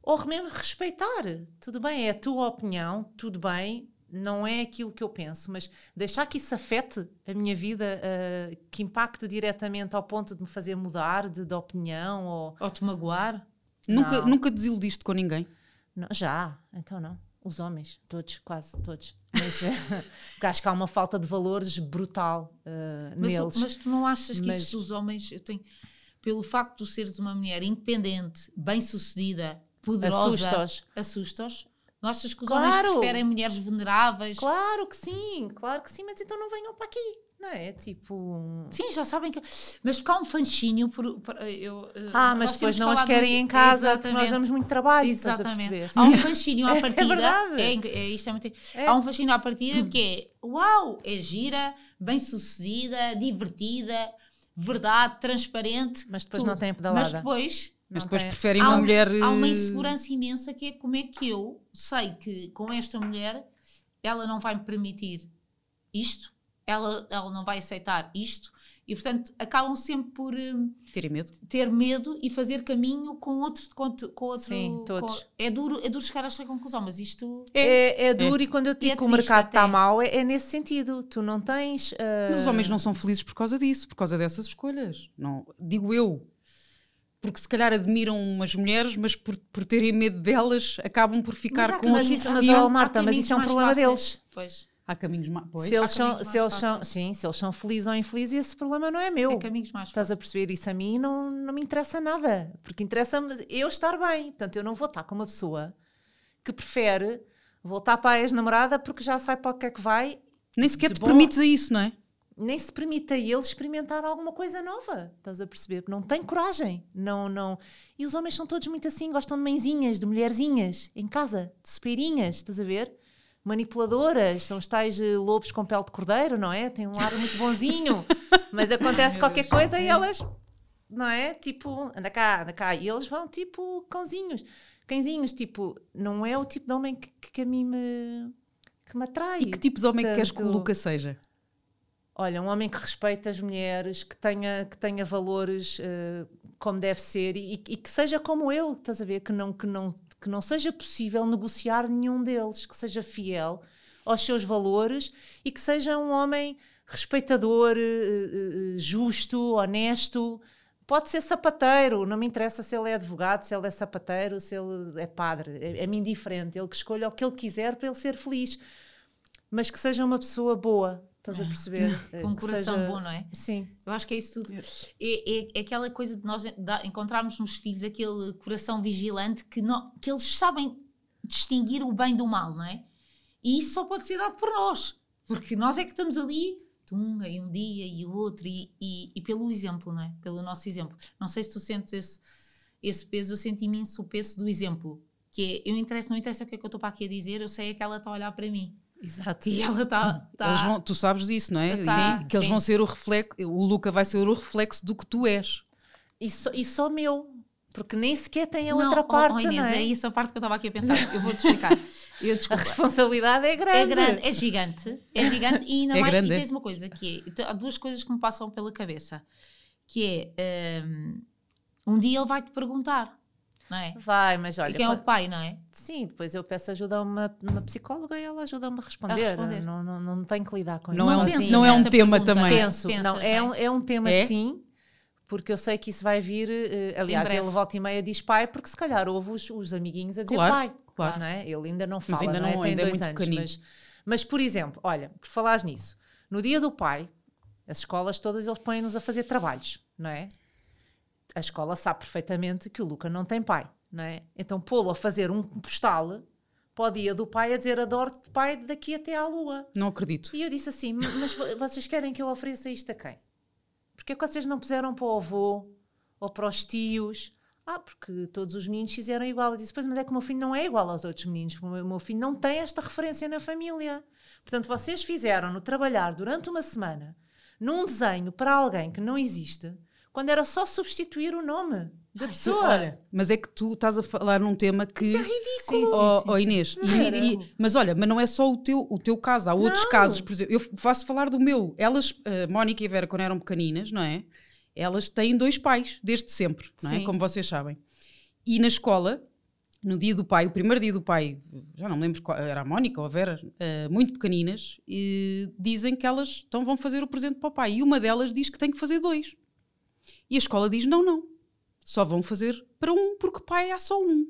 Ou mesmo respeitar. Tudo bem, é a tua opinião, tudo bem, não é aquilo que eu penso, mas deixar que isso afete a minha vida, ah, que impacte diretamente ao ponto de me fazer mudar de, de opinião ou. Ou te magoar? Nunca, nunca desiludiste com ninguém. Não, já, então não. Os homens, todos, quase todos. Mas eh, porque acho que há uma falta de valores brutal ah, Mas, neles. mas tu não achas que Mas- isso dos homens. Eu tenho, pelo facto de seres uma mulher independente, bem-sucedida, poderosa, Assusta-os. assusta-os? Não achas que os Claro. homens preferem mulheres vulneráveis? Claro que sim, claro que sim, mas então não venham para aqui, não é? Tipo. Sim, já sabem que. Mas porque há um fanchinho por. por- eu, eh, Ah, mas depois não as querem muito- em casa, porque nós damos muito trabalho. Estás a Exatamente. perceber? Há um fascínio à É partida. verdade. É, é, isto é muito... É. Há um fascínio à partida que é uau, é gira, bem-sucedida, divertida, verdade, transparente. Mas depois tudo. não tem a pedalada. Mas depois Mas depois tem- preferem há, uma um- mulher. há uma eh, insegurança imensa que é como é que eu sei que com esta mulher ela não vai me permitir isto, ela, ela não vai aceitar isto. E, portanto, acabam sempre por hum, Terem medo. ter medo e fazer caminho com outro. Com, com outro Sim, todos. com- é, duro, é duro chegar a esta conclusão, mas isto. É, é duro e quando eu digo é que o mercado está mau, é, é nesse sentido. Tu não tens. ah, Mas os homens não são felizes por causa disso, por causa dessas escolhas. Não, digo eu. Porque se calhar admiram umas mulheres, mas por, por terem medo delas, acabam por ficar há com mas isso- mas, ó, Marta, mas isso é um problema fáceis. deles. Pois, Há caminhos mais. Pois. Se eles, são, se, eles são, sim, se eles são felizes ou infelizes, esse problema não é meu. é caminhos mais Estás a perceber? Isso a mim não, não me interessa nada. Porque interessa-me eu estar bem. Portanto, eu não vou estar com uma pessoa que prefere voltar para a ex-namorada porque já sabe para o que é que vai, Nem sequer te bom- permites a isso, não é? nem se permite a ele experimentar alguma coisa nova. Estás a perceber? Não tem coragem. Não, não. E os homens são todos muito assim, gostam de mãezinhas, de mulherzinhas, em casa, de supeirinhas, estás a ver? Manipuladoras, são os tais eh, lobos com pele de cordeiro, não é? Tem um ar muito bonzinho, mas acontece qualquer coisa e elas, não é? Tipo, anda cá, anda cá. E eles vão tipo cãozinhos. cãezinhos, tipo, não é o tipo de homem que, que a mim me, que me atrai. E que tipo de homem que queres que o Luca seja? Olha, um homem que respeita as mulheres, que tenha, que tenha valores eh, como deve ser e, e que seja como eu, estás a ver? Que não, que, não, que não seja possível negociar nenhum deles, que seja fiel aos seus valores e que seja um homem respeitador, eh, eh, justo, honesto. Pode ser sapateiro, não me interessa se ele é advogado, se ele é sapateiro, se ele é padre, é- é-me indiferente. Ele que escolha o que ele quiser para ele ser feliz, mas que seja uma pessoa boa, estás a perceber? Eh, Com um que coração seja- bom, não é? Sim. Eu acho que é isso tudo. É, é- é aquela coisa de nós encontrarmos nos filhos aquele coração vigilante que, nó- que eles sabem distinguir o bem do mal, não é? E isso só pode ser dado por nós, porque nós é que estamos ali, tum, aí um dia e o outro, e, e- e pelo exemplo, não é? Pelo nosso exemplo. Não sei se tu sentes esse, esse peso, eu sinto imenso o peso do exemplo. Que é, eu interessa, não interessa o que é que eu estou para aqui a dizer, eu sei é que ela está a olhar para mim. Exato. E ela está. tá vão- tu sabes disso, não é? Tá, Sim, que eles sim. vão ser o reflexo, o Luca vai ser o reflexo do que tu és. E só, e só meu, porque nem sequer tem a Não, outra parte, oh, Inês, não é? é essa parte que eu estava aqui a pensar. Eu vou-te explicar. Eu, A responsabilidade é grande. É grande, é gigante, é gigante e ainda É mais, grande, e é. tens uma coisa que é, há duas coisas que me passam pela cabeça, que é hum, um, dia ele vai-te perguntar, não é? Vai, mas olha, e quem é o pai, não é? sim, depois eu peço ajuda a uma, uma psicóloga e ela ajuda-me a responder. responder. Não, não, não tenho que lidar com Não isso é um- não é um tema pergunta, também. não é? Penso, Pensas, não, é, um, é um tema É? sim, porque eu sei que isso vai vir. eh, aliás, ele volta e meia diz pai, porque se calhar ouve os, os amiguinhos a dizer Claro, pai. claro. Não é? Ele ainda não fala, ainda não é? não- tem ainda é dois muito anos. pequenino. Mas, mas, por exemplo, olha, por falares nisso, no dia do pai, as escolas todas eles põem-nos a fazer trabalhos, não é? A escola sabe perfeitamente que o Luca não tem pai, não é? Então pô-lo a fazer um postal para o dia do pai a dizer adoro-te pai daqui até à lua. Não acredito. E eu disse assim: "M- Mas vo- vocês querem que eu ofereça isto a quem? Porque é que vocês não puseram para o avô ou para os tios? Ah, porque todos os meninos fizeram igual. Eu disse: Pois, mas é que o meu filho não é igual aos outros meninos. porque O meu- o meu filho não tem esta referência na família. Portanto, vocês fizeram-no trabalhar durante uma semana num desenho para alguém que não existe, quando era só substituir o nome da pessoa. Olha, mas é que tu estás a falar num tema que. Isso é ridículo. Sim, sim, Oh, sim, oh, sim. Inês, e- e- mas olha, mas não é só o teu, o teu caso, há outros Não. casos, por exemplo, eu faço falar do meu. Elas, a Mónica e Vera, quando eram pequeninas, não é? Elas têm dois pais, desde sempre, não é? Sim. Como vocês sabem. E na escola, no dia do pai, o primeiro dia do pai, já não me lembro qual, era a Mónica ou a Vera, eh, muito pequeninas, e dizem que elas então vão fazer o presente para o pai. E uma delas diz que tem que fazer dois. E a escola diz: não, não. Só vão fazer para um, porque pai há só um.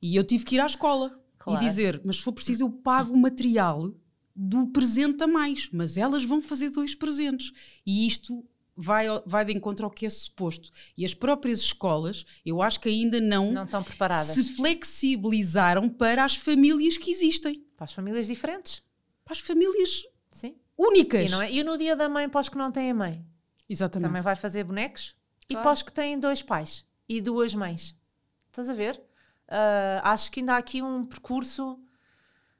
E eu tive que ir à escola Claro. e dizer: mas se for preciso, eu pago o material do presente a mais. Mas elas vão fazer dois presentes. E isto vai, vai de encontro ao que é suposto. E as próprias escolas, eu acho que ainda não, Não estão preparadas se flexibilizaram para as famílias que existem. para as famílias diferentes. Para as famílias Sim. únicas. E, não é? e no dia da mãe, para os que não têm mãe. Exatamente. Também vai fazer bonecos. E Claro. para os que têm dois pais e duas mães. Estás a ver? Ah, acho que ainda há aqui um percurso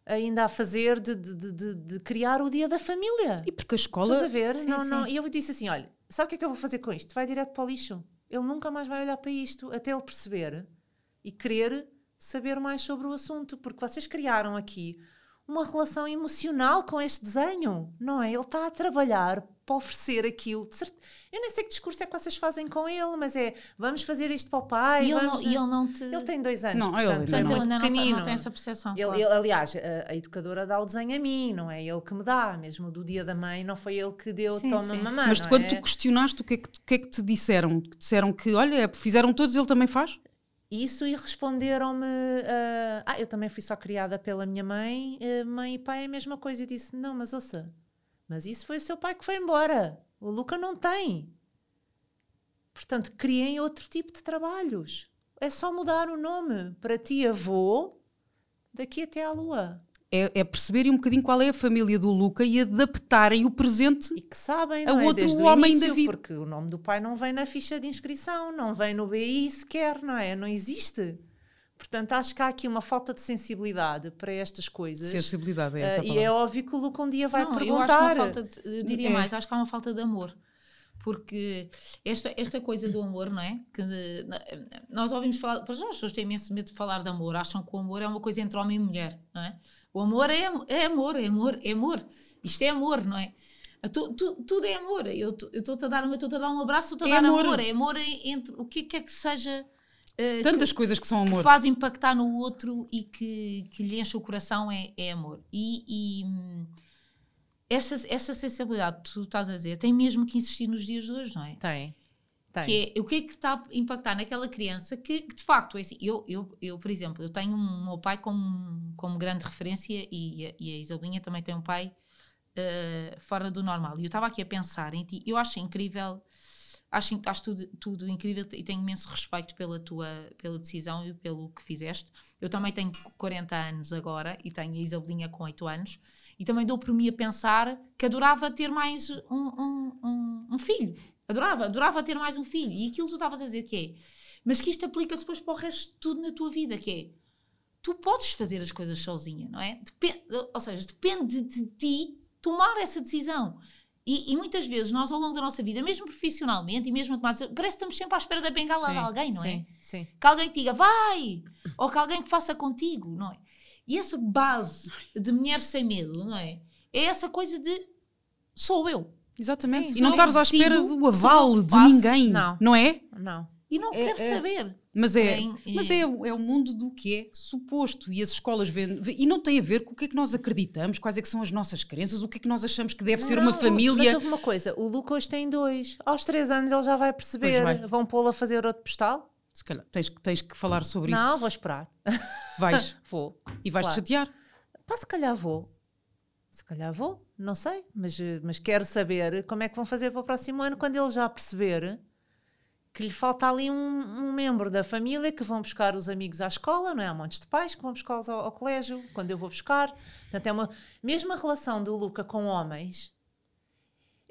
ainda a fazer de, de- de- de- de criar o dia da família. E porque a escola. Estás a ver? Sim, não, sim. não. E eu disse assim: olha, sabe o que é que eu vou fazer com isto? Vai direto para o lixo. Ele nunca mais vai olhar para isto até ele perceber e querer saber mais sobre o assunto, porque vocês criaram aqui uma relação emocional com este desenho, não é? Ele está a trabalhar para oferecer aquilo. Eu nem sei que discurso é que vocês fazem com ele, mas é vamos fazer isto para o pai. E ele não, e ele não te. Ele tem dois anos, Não, ele portanto, é Portanto, ele ainda não, tem- pequenino. não tem essa percepção. Ele- claro. ele- aliás, a, a educadora dá o desenho a mim, não é ele que me dá, mesmo do dia da mãe, não foi ele que deu Sim, toma sim. mamãe. Mas quando é? tu questionaste, o que, é que, o que é que te disseram? Disseram que, olha, é, fizeram todos, ele também faz? Isso e responderam-me: ah, ah, eu também fui só criada pela minha mãe, eh, mãe e pai é a mesma coisa. Eu disse: não, mas ouça, mas isso foi o seu pai que foi embora. O Luca não tem. Portanto, criem outro tipo de trabalhos. É só mudar o nome para ti, avô, daqui até à lua. É, é perceberem um bocadinho qual é a família do Luca e adaptarem o presente. E que sabem, A não é? outro Desde o homem início, da vida. Porque o nome do pai não vem na ficha de inscrição, não vem no BI sequer, não é? Não existe. Portanto, acho que há aqui uma falta de sensibilidade para estas coisas. Sensibilidade é essa Ah, a e é óbvio que o Luca um dia vai não, eu acho perguntar. uma falta de, eu diria É. mais, acho que há uma falta de amor. porque esta, esta coisa do amor, não é? Que eh, nós ouvimos falar, para já as pessoas têm imenso medo de falar de amor, acham que o amor é uma coisa entre homem e mulher, não é? O amor é, é amor, é amor, é amor. Isto é amor, não é? Tu- tu- tudo é amor. Eu eu estou-te a, dar um- eu a dar um abraço, estou-te a É dar amor. amor. É amor entre o que quer que seja. Eh, Tantas coisas que são que amor. faz impactar no outro e que, que lhe enche o coração é, é amor. E, e, hum, essa, essa sensibilidade que tu estás a dizer tem mesmo que insistir nos dias de hoje, não é? Tem. Tem. Que é o que é que está a impactar naquela criança que, que de facto é assim. Eu, eu, eu, por exemplo, eu tenho o meu pai como, como grande referência e, a- e a Isabelinha também tem um pai eh, fora do normal. E eu estava aqui a pensar em ti. Eu acho incrível, acho, acho tudo, tudo incrível e tenho imenso respeito pela tua pela decisão e pelo que fizeste. Eu também tenho 40 anos agora e tenho a Isabelinha com 8 anos. E também dou por mim a pensar que adorava ter mais um, um, um, um filho. Adorava, adorava ter mais um filho. E aquilo tu estavas a dizer que é, mas que isto aplica-se depois para o resto de tudo na tua vida, que é, tu podes fazer as coisas sozinha, não é? Depen- ou seja, depende de ti tomar essa decisão. E, e muitas vezes nós, ao longo da nossa vida, mesmo profissionalmente e mesmo a tomar decisão, parece que estamos sempre à espera da bengala de Sim, alguém, não é? sim, Sim. que alguém te diga vai, ou que alguém que faça contigo, não é? E essa base de mulher sem medo, não é? É essa coisa de sou eu. Exatamente. Sim, e não estares à espera do aval de ninguém. Não. Não é? Não. E não É- quero é- saber. Mas é, Bem, mas é- é, o- é o mundo do que é suposto e as escolas vêem, vê- e não tem a ver com o que é que nós acreditamos, quais é que são as nossas crenças, o que é que nós achamos que deve ser Não, uma Mas família. houve uma coisa, o Luca hoje tem dois. Aos três anos ele já vai perceber. Vai. Vão pô-lo a fazer outro postal? Se calhar tens, que- tens que falar sobre Não, isso. vou esperar. Vais Vou. e vais te Claro. chatear. Pá, se calhar vou. Se calhar vou, não sei, mas, eh, mas quero saber como é que vão fazer para o próximo ano quando ele já perceber que lhe falta ali um, um membro da família que vão buscar os amigos à escola, não é? Há montes de pais que vão buscá-los ao, ao colégio, quando eu vou buscar. Portanto, é uma mesmo a relação do Luca com homens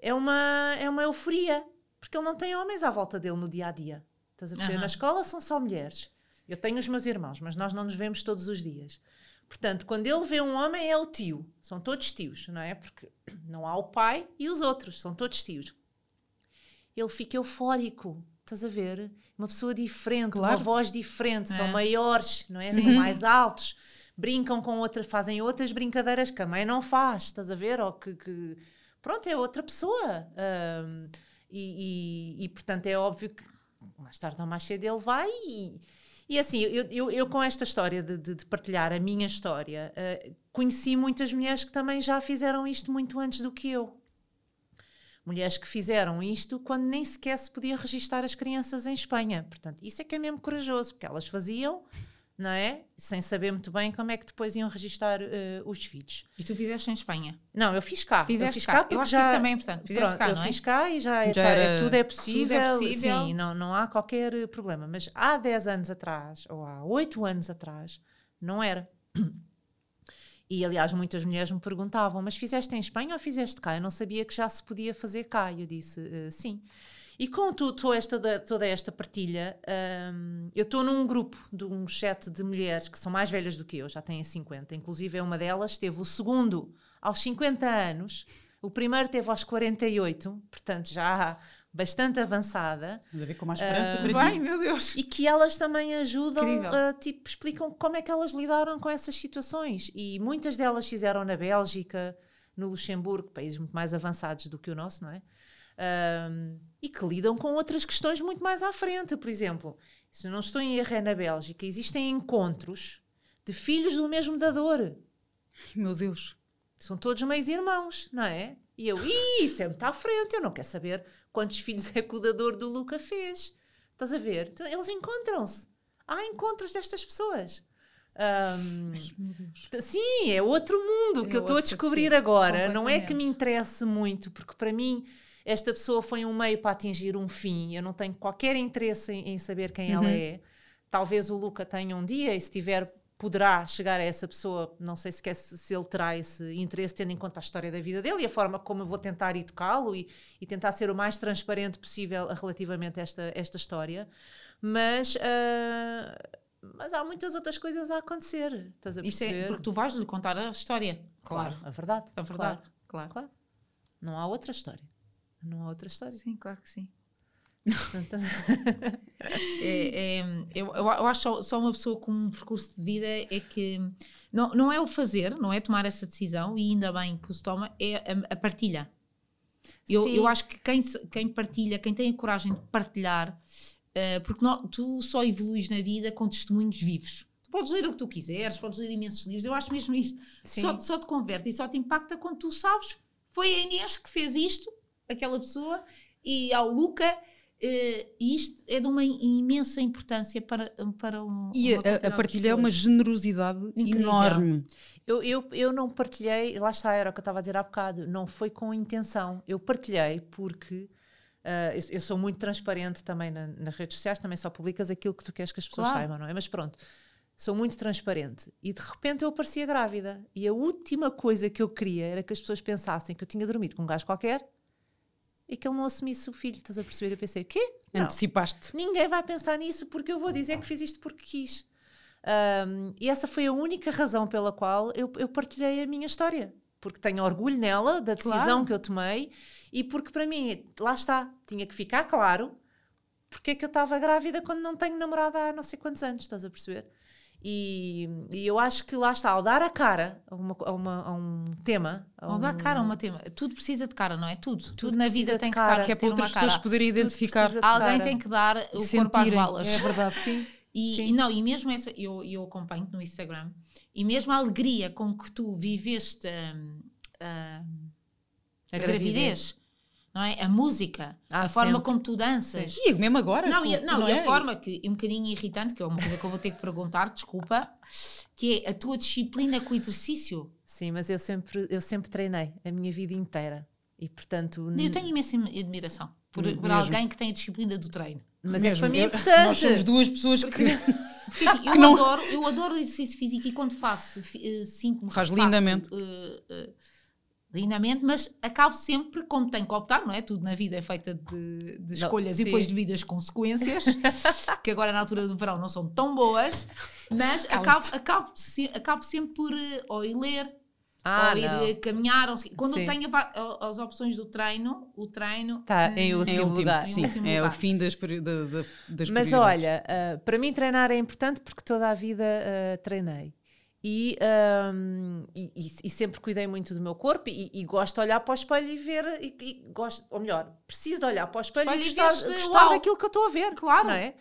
é uma, é uma euforia, porque ele não tem homens à volta dele no dia a dia. Estás a perceber? Aham. Na escola são só mulheres. Eu tenho os meus irmãos, mas nós não nos vemos todos os dias. Portanto, quando ele vê um homem, é o tio. São todos tios, não é? Porque não há o pai e os outros, são todos tios. Ele fica eufórico, estás a ver? Uma pessoa diferente, uma Claro. voz diferente, são É. maiores, não é? Sim, são mais altos, brincam com outras, fazem outras brincadeiras que a mãe não faz, estás a ver? Ou que, que- pronto, é outra pessoa. Ahm, e, e- e, portanto é óbvio que mais tarde ou mais cedo ele vai e, e assim, eu, eu, eu com esta história de, de- de partilhar a minha história, eh, conheci muitas mulheres que também já fizeram isto muito antes do que eu. Mulheres que fizeram isto quando nem sequer se podia registar as crianças em Espanha. Portanto, isso é que é mesmo corajoso, porque elas faziam, não é? Sem saber muito bem como é que depois iam registar eh, os filhos. E tu fizeste em Espanha. Não, eu fiz cá. eu Fizeste fiz cá. cá Eu que já... isso também é importante. Fizeste Pronto, cá, eu não é? fiz cá e já, é- Já tá- era- tudo é possível. possível. Sim, não, não há qualquer eh, problema. Mas há 10 anos atrás, ou há 8 anos atrás, não era. E aliás, muitas mulheres me perguntavam: Mas fizeste em Espanha ou fizeste cá? Eu não sabia que já se podia fazer cá. E eu disse: "Eh, Sim. E com toda, esta, toda esta partilha, hum, eu estou num grupo de um chat de mulheres que são mais velhas do que eu, já têm 50. Inclusive, é uma delas teve o segundo aos 50 anos, o primeiro teve aos 48, portanto, já bastante avançada. Mas a ver com mais esperança Ah, para Vai, ti. meu Deus. E que elas também ajudam, a, tipo, explicam como é que elas lidaram com essas situações. E muitas delas fizeram na Bélgica, no Luxemburgo, países muito mais avançados do que o nosso, não é? E que lidam com outras questões muito mais à frente. Por exemplo, se eu não estou em erro, é na Bélgica, existem encontros de filhos do mesmo dador. Ai, meu Deus. São todos meios irmãos, não é? E eu, "Ih, isso é muito à frente, eu não quero saber quantos filhos é que o dador do Luca fez. Estás a ver? Então, eles encontram-se. Há encontros destas pessoas. Ahm, sim, é outro mundo É que eu estou a descobrir sim, agora. Não é que me interesse muito, porque para mim esta pessoa foi um meio para atingir um fim. Eu não tenho qualquer interesse em, em saber quem ela Uhum. é. Talvez o Luca tenha um dia, e se tiver, poderá chegar a essa pessoa. Não sei sequer se, se ele terá esse interesse, tendo em conta a história da vida dele e a forma como eu vou tentar educá-lo e, e tentar ser o mais transparente possível relativamente a esta, esta história. Mas. ah, mas há muitas outras coisas a acontecer. Estás a Isso perceber? é porque tu vais lhe contar a história. Claro, a verdade. A verdade. Claro, Claro. claro. Não há outra história. não há outra história. Sim, claro que sim. É, é, eu, eu acho só, só uma pessoa com um percurso de vida é que não, não é o fazer, não é tomar essa decisão, e ainda bem que se toma, é a, a partilha. Eu, eu acho que quem, quem partilha, quem tem a coragem de partilhar, eh, porque não- tu só evoluís na vida com testemunhos vivos. Tu podes ler o que tu quiseres, podes ler imensos livros, eu acho mesmo isto. Sim. Só, só te converte e só te impacta quando tu sabes foi a Inês que fez isto, aquela pessoa, e ao Luca. Eh, e isto é de uma imensa importância para, para um. E uma a- a, partilha é uma generosidade Incrível. enorme. Eu, eu, eu não partilhei, lá está, era o que eu estava a dizer há bocado, não foi com intenção. Eu partilhei porque ah, eu, eu sou muito transparente também na- nas redes sociais, também só publicas aquilo que tu queres que as pessoas Claro. saibam, não é? Mas pronto, sou muito transparente. E de repente eu aparecia grávida. E a última coisa que eu queria era que as pessoas pensassem que eu tinha dormido com um gajo qualquer e que ele não assumisse o filho. Estás a perceber? Eu pensei, o quê? Não. Antecipaste. Ninguém vai pensar nisso porque eu vou dizer que fiz isto porque quis. Um, e essa foi a única razão pela qual eu, eu partilhei a minha história. Porque tenho orgulho nela, da decisão Claro. que eu tomei e porque para mim, lá está, tinha que ficar claro porque é que eu estava grávida quando não tenho namorado há não sei quantos anos, estás a perceber? E, e eu acho que lá está, ao dar a cara a, uma, a, uma- a um tema. a dá um- cara a uma tema. Tudo precisa de cara, não é? Tudo. Tudo, Tudo na vida tem que cara. estar Que é para outras pessoas poderem identificar. Alguém tem que dar o corpo às sentirem. balas. É verdade, sim. E, Sim. não, e mesmo essa, eu, eu acompanho no Instagram, e mesmo a alegria com que tu viveste hum, a, a A gravidez, gravidez. Não é? A música, Ah, a forma sempre. como tu danças. E mesmo agora. Não, e, a, com- não, e a é? forma que é um bocadinho irritante, que é uma coisa que eu vou ter que perguntar, desculpa, que é a tua disciplina com o exercício. Sim, mas eu sempre, eu sempre treinei a minha vida inteira. E portanto. Eu tenho imensa admiração por, por alguém que tem a disciplina do treino. Mas é Mesmo. para mim é importante. Nós somos duas pessoas que. Porque assim, eu, não- adoro, eu adoro o exercício físico e quando faço, fi- eh, sinto-me Faz lindamente. eh, eh, lindamente, mas acabo sempre, como tenho que optar, não é? Tudo na vida é feita de, de Não, escolhas sim. e depois de vidas consequências, que agora na altura do verão não são tão boas, mas acabo, acabo, se- acabo sempre por eh, ou ir ler, Ah, ou ir não. eh, caminhar. Ou, se- quando Sim. eu tenho as opções do treino, o treino. Está hum, em É último último, lugar. sim, último é o lugar. fim das, das Mas olha, ah, para mim treinar é importante porque toda a vida ah, treinei. E, ahm, e, e- sempre cuidei muito do meu corpo e, e gosto de olhar para o espelho e ver, e, gosto, ou melhor, preciso de olhar para o espelho, Espelho e gostar, vês, gostar daquilo que eu estou a ver. Claro. Não é?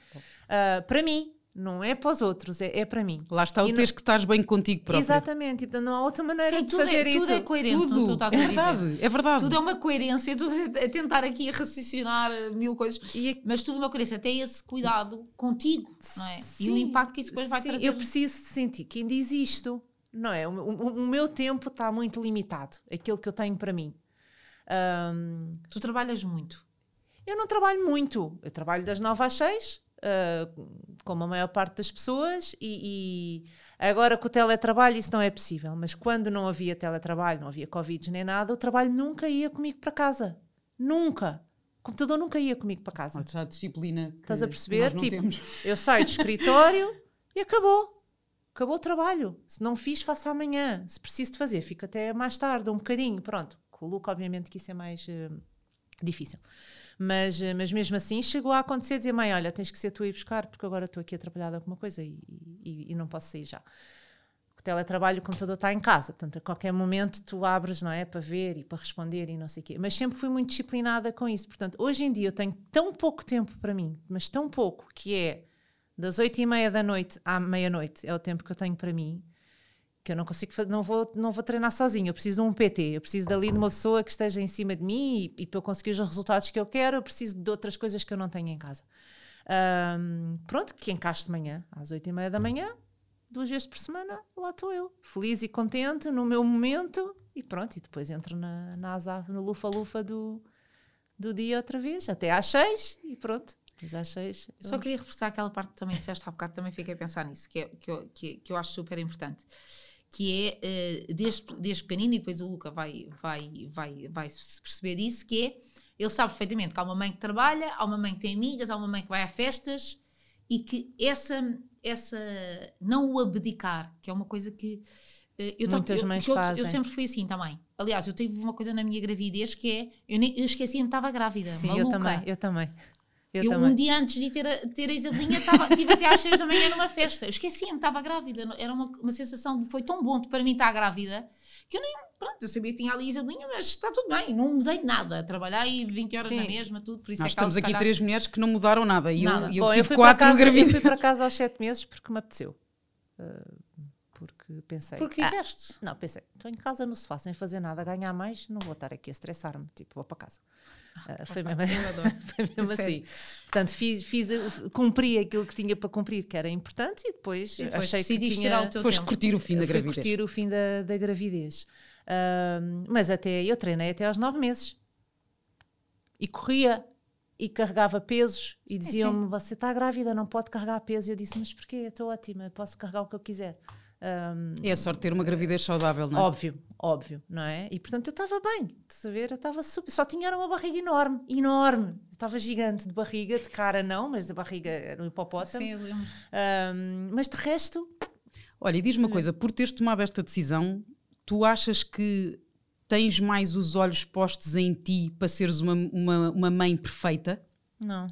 Ah, para mim, não é para os outros, é, é para mim. Lá está o E não- teres que estar bem contigo próprio. Exatamente, e, portanto, não há outra maneira Sim, de tudo, é, fazer tudo isso. é coerente, tu Tudo. estás a É verdade, é verdade. Tudo é uma coerência, tudo é a tentar aqui raciocinar eh, mil coisas, E mas tudo é uma coerência, até esse cuidado contigo, não é? e o Sim, impacto que isso depois vai sim, trazer. Eu preciso sentir que ainda existo, não é? O, o- o meu tempo está muito limitado, aquilo que eu tenho para mim. Ahm, Tu trabalhas muito. eu não trabalho muito, eu trabalho das 9 às 6, ah, como a maior parte das pessoas, e, e agora com o teletrabalho isso não é possível, mas quando não havia teletrabalho, não havia Covid nem nada, o trabalho nunca ia comigo para casa. Nunca. O computador nunca ia comigo para casa. Está a disciplina. Estás a perceber? Tipo, temos. Eu saio do escritório e acabou. Acabou o trabalho. Se não fiz, faço amanhã. Se preciso de fazer, fico até mais tarde, um bocadinho. Pronto. Com o Luca, obviamente, que isso é mais eh, difícil. Mas, eh, mas mesmo assim, chegou a acontecer dizer: mãe, olha, tens que ser tu a ir buscar, porque agora estou aqui a trabalhar de alguma coisa e, e- e não posso sair já. Teletrabalho, o computador está em casa, portanto, a qualquer momento tu abres, não é? Para ver e para responder e não sei o quê. Mas sempre fui muito disciplinada com isso. Portanto, hoje em dia eu tenho tão pouco tempo para mim, mas tão pouco, que é das oito e meia da noite à meia-noite, é o tempo que eu tenho para mim, que eu não consigo não vou, não vou treinar sozinho, eu preciso de um PT, eu preciso dali de uma pessoa que esteja em cima de mim e, e para eu conseguir os resultados que eu quero, eu preciso de outras coisas que eu não tenho em casa. Ahm, pronto, que encaixe de manhã, às oito e meia da manhã, duas vezes por semana, lá estou eu, feliz e contente no meu momento, e pronto, e depois entro na, na asa, no lufa-lufa do, do dia outra vez, até às seis, e pronto. Seis. Eu Só queria reforçar aquela parte que também disseste há bocado, também fiquei a pensar nisso, que, é, que, eu, que, que eu acho super importante. Que é, eh, desde, desde pequenino, e depois o Luca vai, vai, vai, vai perceber isso, que é, ele sabe perfeitamente que há uma mãe que trabalha, há uma mãe que tem amigas, há uma mãe que vai a festas, e que essa, essa não o abdicar, que é uma coisa que eh, eu, Muitas eu- mães eu, eu fazem. sempre fui assim também. Aliás, eu tive uma coisa na minha gravidez que é. Eu, nem, eu esquecia-me que estava grávida. Sim, maluca. eu também, eu também. Eu, Eu, também. um dia antes de ter a, ter a Isabelinha, estive até às 6 da manhã numa festa. Eu esqueci-me, estava grávida. Era uma, uma sensação de foi tão bom para mim estar grávida que eu nem. Pronto, eu sabia que tinha ali a Isabelinha, mas está tudo bem, não mudei nada. Trabalhei 20 horas Sim. na mesma, tudo. Por isso Nós é estamos se aqui calhar- três mulheres que não mudaram nada. E eu, Nada. e eu Bom, tive fui quatro para casa, eu gravidez. fui para casa aos sete meses porque me apeteceu. Uh, porque pensei. Porque "Ah, fizeste. não, pensei, estou em casa no sofá sem fazer nada, a ganhar mais, não vou estar aqui a estressar-me, tipo, vou para casa. Ah, foi mesmo, foi mesmo Sério. assim. Portanto, fiz, fiz, cumpri aquilo que tinha para cumprir, que era importante, e depois, E depois achei que tinha. Foste tempo. curtir o fim da gravidez. curtir o fim da, da gravidez. Ahm, mas até eu treinei até aos nove meses e corria e carregava pesos e diziam-me: Você está grávida, não pode carregar peso. E eu disse: Mas porquê? Estou ótima, posso carregar o que eu quiser. Ahm, É a sorte de ter uma gravidez saudável, não é? Óbvio, óbvio, não é? E portanto eu estava bem, de saber, eu estava super. Só tinha uma barriga enorme, enorme. Estava gigante de barriga, de cara não, mas a barriga era um hipopótamo. Sim, eu lembro. Ahm, mas de resto, Olha, e diz-me uma coisa, por teres tomado esta decisão, tu achas que tens mais os olhos postos em ti para seres uma, uma, uma mãe perfeita? não,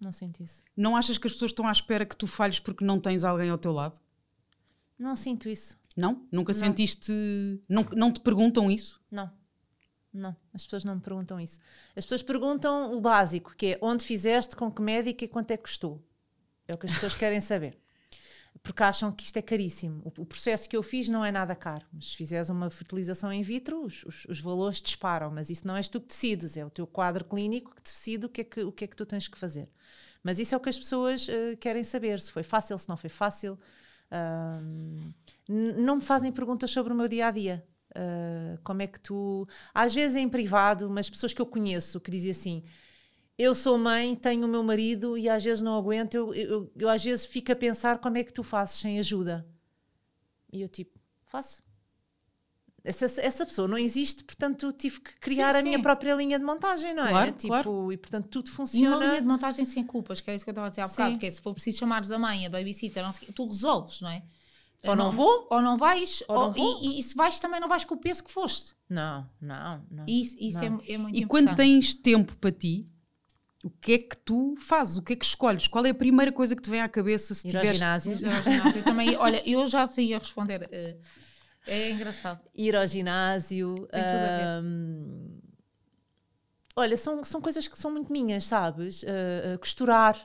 não sinto isso. Não achas que as pessoas estão à espera que tu falhes porque não tens alguém ao teu lado? Não sinto isso. Não? Nunca Não. sentiste. Não, não te perguntam isso? Não. Não, as pessoas não me perguntam isso. As pessoas perguntam o básico, que é onde fizeste, com que médica e quanto é que custou. É o que as pessoas querem saber. Porque acham que isto é caríssimo. O, o processo que eu fiz não é nada caro. Mas se fizeres uma fertilização in vitro, os, os- os valores disparam. Mas isso não és tu que decides, é o teu quadro clínico que decide o que é que, o que, é que tu tens que fazer. Mas isso é o que as pessoas eh, querem saber: se foi fácil, se não foi fácil. Não me fazem perguntas sobre o meu dia a dia. Uh, como é que tu. Às vezes é em privado, mas pessoas que eu conheço que dizem assim: eu sou mãe, tenho o meu marido e às vezes não aguento, eu, eu, eu às vezes fico a pensar como é que tu fazes sem ajuda. E eu tipo, faço. Essa, essa pessoa não existe, portanto tive que criar Sim, a minha própria linha de montagem, não é? Claro, tipo, claro. E portanto tudo E uma funciona. linha de montagem sem culpas, que era isso que eu estava a dizer há bocado, Sim. que é se for preciso chamares a mãe, a babysitter, não sei tu resolves, não é? Ou não vou, Ou não vais, Ou ou- não. E, e se vais também não vais com o peso que foste. Não, não, não. E isso, isso é, Não. é muito E importante. quando tens tempo para ti, o que é que tu fazes? O que é que escolhes? Qual é a primeira coisa que te vem à cabeça se Ir ao tiveres... eu, ao ginásio, eu também, olha, eu já sei a responder. eh, É engraçado. ir ao ginásio. Tem tudo a ver. olha, são, são coisas que são muito minhas, sabes? Ah, ah, costurar.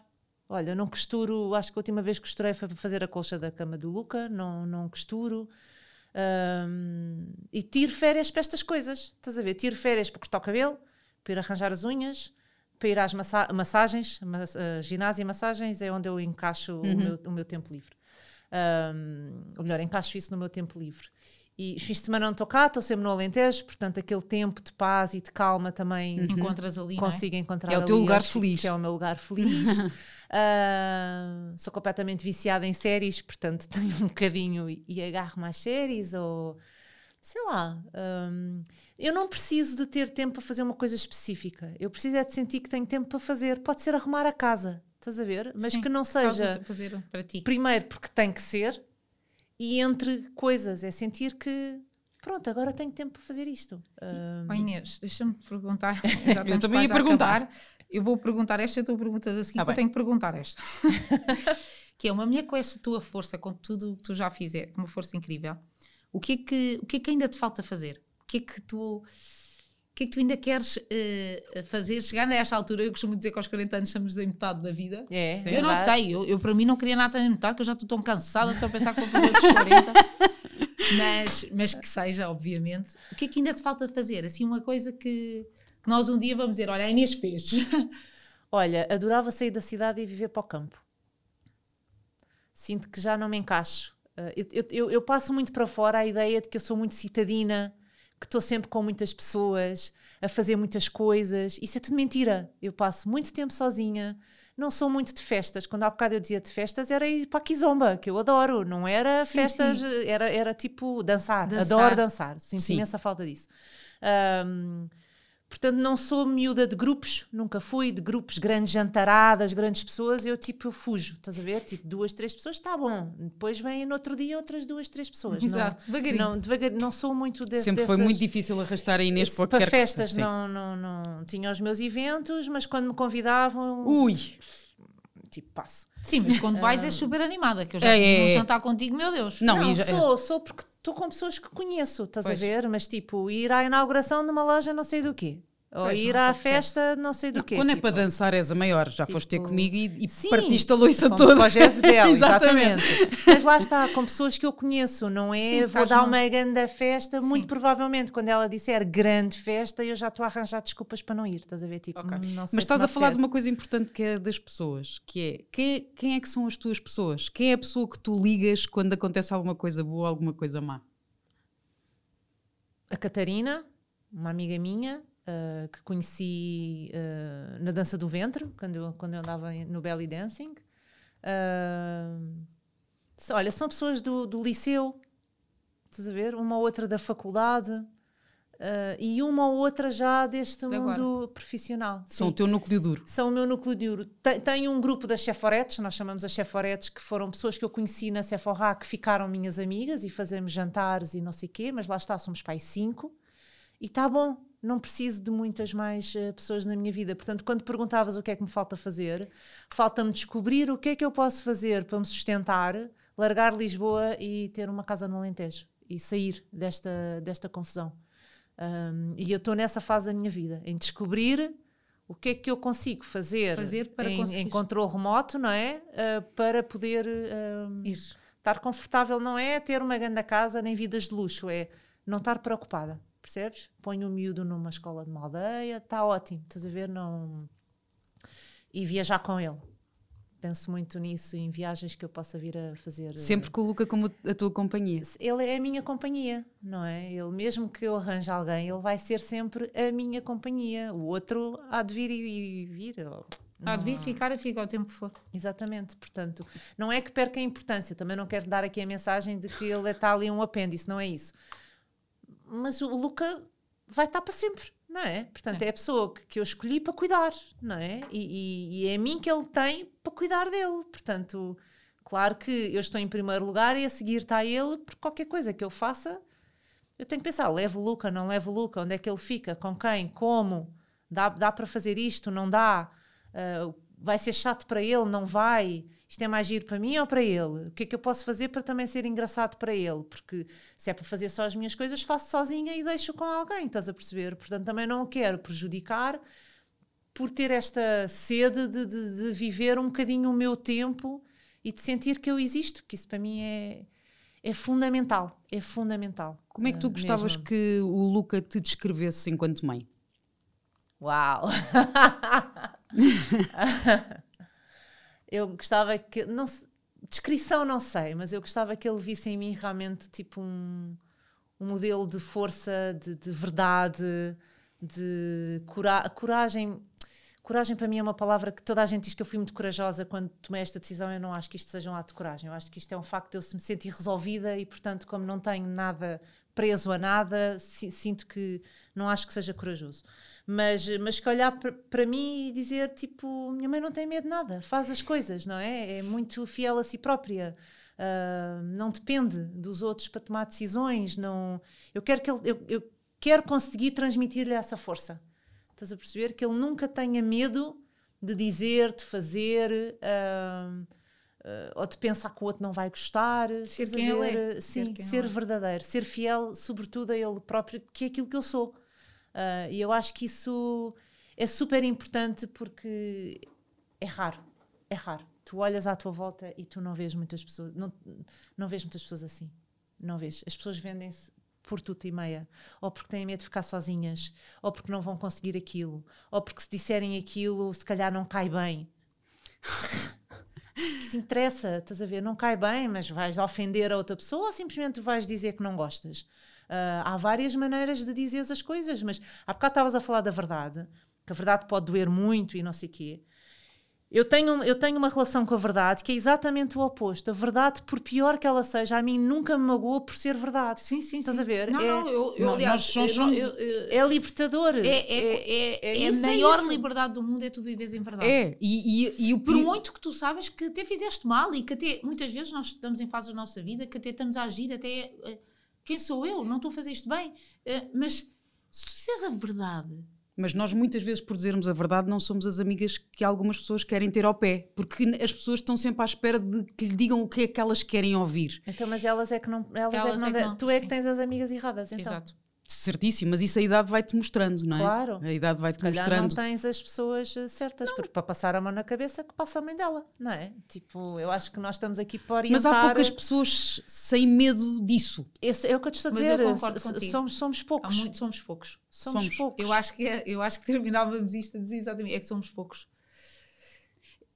Olha, eu não costuro, acho que a última vez que costurei foi para fazer a colcha da cama do Luca, não, não costuro. Ahm, e tiro férias para estas coisas, estás a ver? Tiro férias para cortar o cabelo, para ir arranjar as unhas, para ir às massa- massagens, mas, ah, ginásio e massagens é onde eu encaixo o, meu, o meu tempo livre. Ahm, ou melhor, encaixo isso no meu tempo livre. E os fins de semana não estou cá, estou sempre no Alentejo, portanto aquele tempo de paz e de calma também Encontras ali, não é? consigo encontrar Que é o teu ali lugar aos- feliz. Que é o meu lugar feliz. Ah, sou completamente viciada em séries, portanto tenho um bocadinho e, e agarro mais séries ou sei lá. hum, eu não preciso de ter tempo para fazer uma coisa específica. Eu preciso é de sentir que tenho tempo para fazer. Pode ser arrumar a casa, estás a ver? Mas Sim, que não seja primeiro porque tem que ser e entre coisas é sentir que pronto, agora tenho tempo para fazer isto. Ah, Oh, Inês, deixa-me perguntar. Estamos também ia perguntar. acabar. Eu vou perguntar esta, eu estou a perguntar a seguir, Tá que eu tenho que perguntar esta. que é uma mulher com essa tua força, com tudo o que tu já fizeste, uma força incrível. O que é que, o que, é que ainda te falta fazer? O que é que tu, o que é que tu ainda queres eh, fazer? Chegar a esta altura, eu costumo dizer que aos 40 anos estamos em metade da vida. é, Eu não verdade. sei, eu, eu para mim não queria nada em metade, que eu já estou tão cansada só a pensar que vou fazer outros 40. mas, mas que seja, obviamente. O que é que ainda te falta fazer? Assim, uma coisa que, que nós um dia vamos dizer: olha, a Inês fez. Olha, adorava sair da cidade e viver para o campo. Sinto que já não me encaixo. Uh, eu, eu- eu- eu passo muito para fora a ideia de que eu sou muito citadina, que estou sempre com muitas pessoas, a fazer muitas coisas. Isso é tudo mentira. Eu passo muito tempo sozinha, não sou muito de festas. Quando há bocado eu dizia de festas, era ir para a Kizomba, que eu adoro. Não era Sim, festas, sim. Era, era tipo dançar. Dançar. Adoro dançar. Sinto Sim. imensa falta disso. Ahm, Portanto, não sou miúda de grupos, nunca fui de grupos, grandes jantaradas, grandes pessoas. Eu, tipo, eu fujo, estás a ver? Tipo, duas, três pessoas, está bom. Depois vêm no outro dia outras duas, três pessoas. Exato, não, devagarinho. Não, devagar, não sou muito de, Sempre dessas... foi muito difícil arrastar a Inês para, que para que festas. Sim. não, não, não tinha os meus eventos, mas quando me convidavam, Ui, tipo, passo. Sim, mas quando vais é super animada, que eu já É, tive é, um é. jantar contigo, meu Deus. não, Não, já- sou, sou porque estou com pessoas que conheço, estás Pois. a ver? Mas tipo, ir à inauguração de uma loja não sei do quê. Ou Pois, ir não à festa não sei do Não, quê. quando é tipo. para dançar és a maior, já foste ter tipo, comigo e, e Sim, partiste a Fomos toda. para o Jezebel, Exatamente. exatamente. Mas lá está, com pessoas que eu conheço, não é? Sim, Vou dar uma grande festa, muito Sim. provavelmente, quando ela disser grande festa, eu já estou a arranjar desculpas para não ir, estás a ver? Tipo, Ok. "Hum, não sei Mas estás a falar de apetece." uma coisa importante que é das pessoas, que é quem, é quem é que são as tuas pessoas? Quem é a pessoa que tu ligas quando acontece alguma coisa boa ou alguma coisa má? a Catarina, uma amiga minha, ah, que conheci ah, na dança do ventre, quando eu, quando eu andava no belly dancing. Se- olha, são pessoas do, do liceu, estás a ver? Uma ou outra da faculdade. ah, e uma ou outra já deste De agora. mundo profissional. São Sim. o teu núcleo duro. São o meu núcleo. Tem- Tenho um grupo das cheforetes, nós chamamos as cheforetes, que foram pessoas que eu conheci na Sephora, que ficaram minhas amigas e fazemos jantares e não sei quê, mas lá está, somos pai cinco. E está bom, não preciso de muitas mais eh, pessoas na minha vida. Portanto, quando perguntavas o que é que me falta fazer, falta-me descobrir o que é que eu posso fazer para me sustentar, largar Lisboa e ter uma casa no Alentejo e sair desta, desta confusão. Um, e eu estou nessa fase da minha vida, em descobrir o que é que eu consigo fazer, Fazer para em, em controle remoto, não é? Uh, para poder um, estar confortável, não é ter uma grande casa nem vidas de luxo, é não estar preocupada, percebes? Ponho o miúdo numa escola de uma aldeia, está ótimo, estás a ver? Não... E viajar com ele. Penso muito nisso, em viagens que eu possa vir a fazer. Sempre com o Luca como a tua companhia. Ele é a minha companhia, não é? Ele, mesmo que eu arranje alguém, ele vai ser sempre a minha companhia. O outro há de vir e, e vir. Há de vir, ficar e fica o tempo que for. Exatamente, portanto, não é que perca a importância, também não quero dar aqui a mensagem de que ele está ali um apêndice, não é isso. Mas o Luca vai estar para sempre, não é? Portanto, é, a pessoa que, que eu escolhi para cuidar, não é? E, e- e é a mim que ele tem para cuidar dele. Portanto, claro que eu estou em primeiro lugar e a seguir está ele, por qualquer coisa que eu faça, eu tenho que pensar: levo o Luca, não levo o Luca, onde é que ele fica, com quem, como, dá, dá para fazer isto, não dá. Ah, vai ser chato para ele, não vai. Isto é mais giro para mim ou para ele? O que é que eu posso fazer para também ser engraçado para ele? Porque se é para fazer só as minhas coisas, faço sozinha e deixo com alguém, estás a perceber? Portanto, também não o quero prejudicar por ter esta sede de, de- de viver um bocadinho o meu tempo e de sentir que eu existo, porque isso para mim é, é fundamental. É fundamental. Como é que tu Ah, gostavas mesmo. que o Luca te descrevesse enquanto mãe? Uau! eu gostava que. Não, descrição não sei, mas eu gostava que ele visse em mim realmente tipo um, um modelo de força, de, de verdade, de cora coragem. Coragem para mim é uma palavra que toda a gente diz que eu fui muito corajosa quando tomei esta decisão. Eu não acho que isto seja um ato de coragem. Eu acho que isto é um facto de eu me sentir resolvida e, portanto, como não tenho nada preso a nada, si- sinto que não acho que seja corajoso. Mas, mas que olhar para- mim e dizer, tipo, minha mãe não tem medo de nada, faz as coisas, não é? É muito fiel a si própria. Ah, não depende dos outros para tomar decisões. Não, eu quero que ele, eu, eu quero conseguir transmitir-lhe essa força. Estás a perceber que ele nunca tenha medo de dizer, de fazer, ah, ah, ou de pensar que o outro não vai gostar. Ser quem ele é. Sim, Ser quem ser é. verdadeiro, ser fiel, sobretudo a ele próprio, que é aquilo que eu sou. Ah, e eu acho que isso é super importante porque é raro, é raro. Tu olhas à tua volta e tu não vês muitas pessoas, não, não vês muitas pessoas assim. Não vês. As pessoas vendem-se por tudo e meia. Ou porque têm medo de ficar sozinhas, ou porque não vão conseguir aquilo, ou porque se disserem aquilo, se calhar não cai bem. Isso interessa, estás a ver? Não cai bem, mas vais ofender a outra pessoa ou simplesmente vais dizer que não gostas? Ah, há várias maneiras de dizer as coisas, mas há bocado estavas a falar da verdade, que a verdade pode doer muito e não sei o quê. Eu tenho, eu tenho uma relação com a verdade que é exatamente o oposto. A verdade, por pior que ela seja, a mim nunca me magoa por ser verdade. Sim, sim, Estás sim. a ver? Não, É- não, eu, eu Não, aliás, eu- somos- eu- eu- É libertador. é, é, é, é é isso, a é maior liberdade do mundo é tu viveres em verdade. É, e, e, e o Por muito que tu sabes que até fizeste mal e que até muitas vezes nós estamos em fase da nossa vida que até estamos a agir até eh, quem sou eu? Não estou a fazer isto bem. Eh, mas se tu disseres a verdade, Mas nós muitas vezes, por dizermos a verdade, não somos as amigas que algumas pessoas querem ter ao pé. Porque as pessoas estão sempre à espera de que lhe digam o que é que elas querem ouvir. Então, mas elas é que não. Elas, é Elas que não, é que não, tu é que sim. tens as amigas erradas, então. exato. Certíssimo, mas isso a idade vai-te mostrando, não é? Claro. A idade vai-te calhar não mostrando. tens as pessoas eh, certas, porque para passar a mão na cabeça que passa a mãe dela, não é? Tipo, eu acho que nós estamos aqui para orientar... Mas há poucas pessoas sem medo disso. Esse é o que eu te estou a Mas dizer, contigo. somos, somos Há poucos. muito, somos poucos. Somos, somos. poucos. Eu acho, que é- eu acho que terminávamos isto a dizer exatamente, é que somos poucos.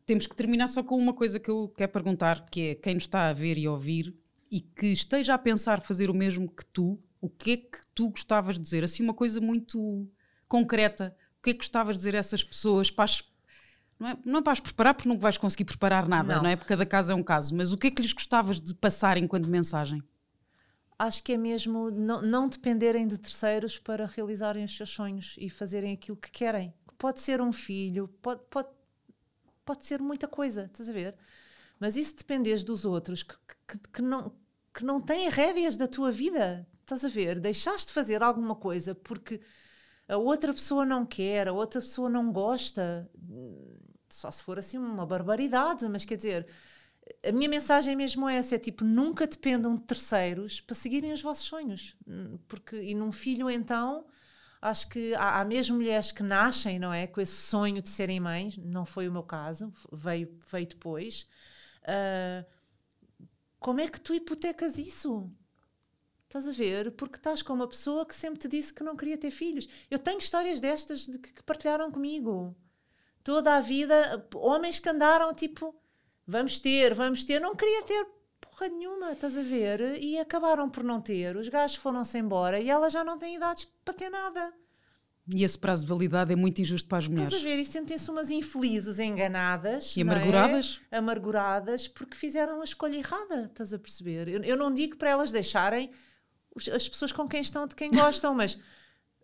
Temos que terminar só com uma coisa que eu quero perguntar, que é quem nos está a ver e a ouvir e que esteja a pensar fazer o mesmo que tu, o que é que tu gostavas de dizer? Assim, uma coisa muito concreta. O que é que gostavas de dizer a essas pessoas para as- não, é, não é para as preparar, porque não vais conseguir preparar nada, não. Não. é? Porque cada caso é um caso. Mas o que é que lhes gostavas de passar enquanto mensagem? Acho que é mesmo não, não dependerem de terceiros para realizarem os seus sonhos e fazerem aquilo que querem. Pode ser um filho, pode, pode, pode ser muita coisa, estás a ver? Mas isso dependes dos outros que, que, que não, que não têm rédeas da tua vida, estás a ver? Deixaste de fazer alguma coisa porque a outra pessoa não quer, a outra pessoa não gosta, só se for assim uma barbaridade, mas quer dizer, a minha mensagem é mesmo essa: é tipo, nunca dependam de terceiros para seguirem os vossos sonhos. Hum, Porque, e num filho, então, acho que há, há mesmo mulheres que nascem, não é? Com esse sonho de serem mães, não foi o meu caso, veio, veio depois. Ah, como é que tu hipotecas isso? Estás a ver? Porque estás com uma pessoa que sempre te disse que não queria ter filhos. Eu tenho histórias destas de que, que partilharam comigo. Toda a vida, homens que andaram tipo, vamos ter, vamos ter, não queria ter porra nenhuma, estás a ver? E acabaram por não ter. Os gajos foram-se embora e ela já não tem idades para ter nada. E esse prazo de validade é muito injusto para as Estás a mulheres. ver? E sentem-se umas infelizes, enganadas. E é? amarguradas? Amarguradas porque fizeram a escolha errada, estás a perceber? Eu, eu não digo para elas deixarem as pessoas com quem estão, de quem gostam, mas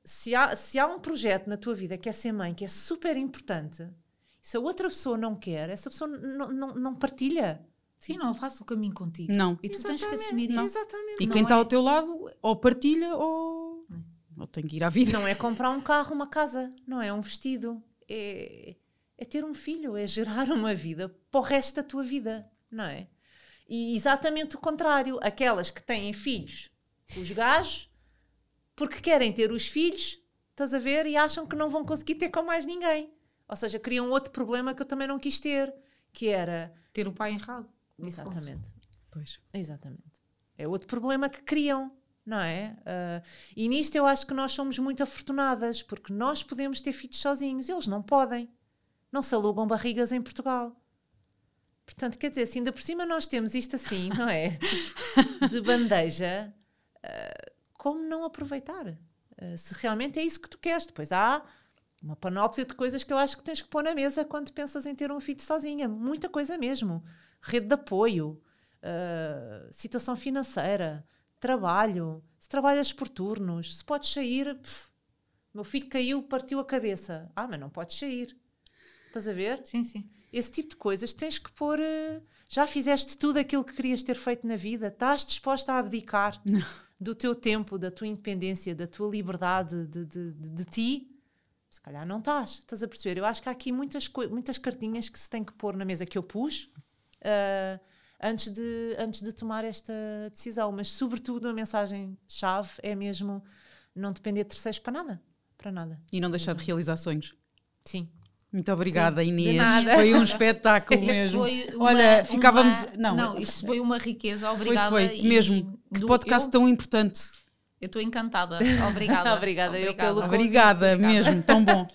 se há, se há um projeto na tua vida que é ser mãe, que é super importante, se a outra pessoa não quer, essa pessoa não, não, não partilha. Sim, não faço o caminho contigo. Não. E tu tens que Exatamente, assumir isso. Exatamente. E quem está é- ao teu lado ou partilha ou, ou tem que ir à vida. Não é comprar um carro, uma casa, não é um vestido. É, é ter um filho, é gerar uma vida para o resto da tua vida, não é? E exatamente o contrário. Aquelas que têm filhos, os gajos, porque querem ter os filhos, estás a ver, e acham que não vão conseguir ter com mais ninguém. Ou seja, criam outro problema que eu também não quis ter, que era. Ter o pai errado. Exatamente. Pois. Exatamente. É outro problema que criam, não é? Ah, e nisto eu acho que nós somos muito afortunadas, porque nós podemos ter filhos sozinhos, eles não podem. Não se alugam barrigas em Portugal. Portanto, quer dizer, se ainda por cima nós temos isto assim, não é? Tipo, de bandeja, ah, como não aproveitar? Ah, se realmente é isso que tu queres. Depois há uma panóplia de coisas que eu acho que tens que pôr na mesa quando pensas em ter um filho sozinha. Muita coisa mesmo. Rede de apoio, ah, situação financeira, trabalho, se trabalhas por turnos, se podes sair, pff, meu filho caiu, partiu a cabeça. Ah, mas não podes sair. Estás a ver? Sim, sim. Esse tipo de coisas tens que pôr. eh, Já fizeste tudo aquilo que querias ter feito na vida? Estás disposta a abdicar do teu tempo, da tua independência, da tua liberdade, de, de, de, de ti? Se calhar não estás. Estás a perceber? Eu acho que há aqui muitas, muitas cartinhas que se tem que pôr na mesa que eu pus ah, antes, de, antes de tomar esta decisão. Mas, sobretudo, a mensagem-chave é mesmo não depender de terceiros para nada. Para nada. E não deixar de realizar sonhos. Sim. Muito obrigada, Sim, Inês. nada. Foi um espetáculo Isto mesmo. foi uma- Olha, ficávamos. uma- Não, não, isto foi uma riqueza. foi, Obrigada. foi, e mesmo. Que do- podcast eu- tão importante. Eu estou encantada. Obrigada. Obrigada, eu pelo Obrigada. convite. Obrigada, Obrigada. mesmo, tão bom.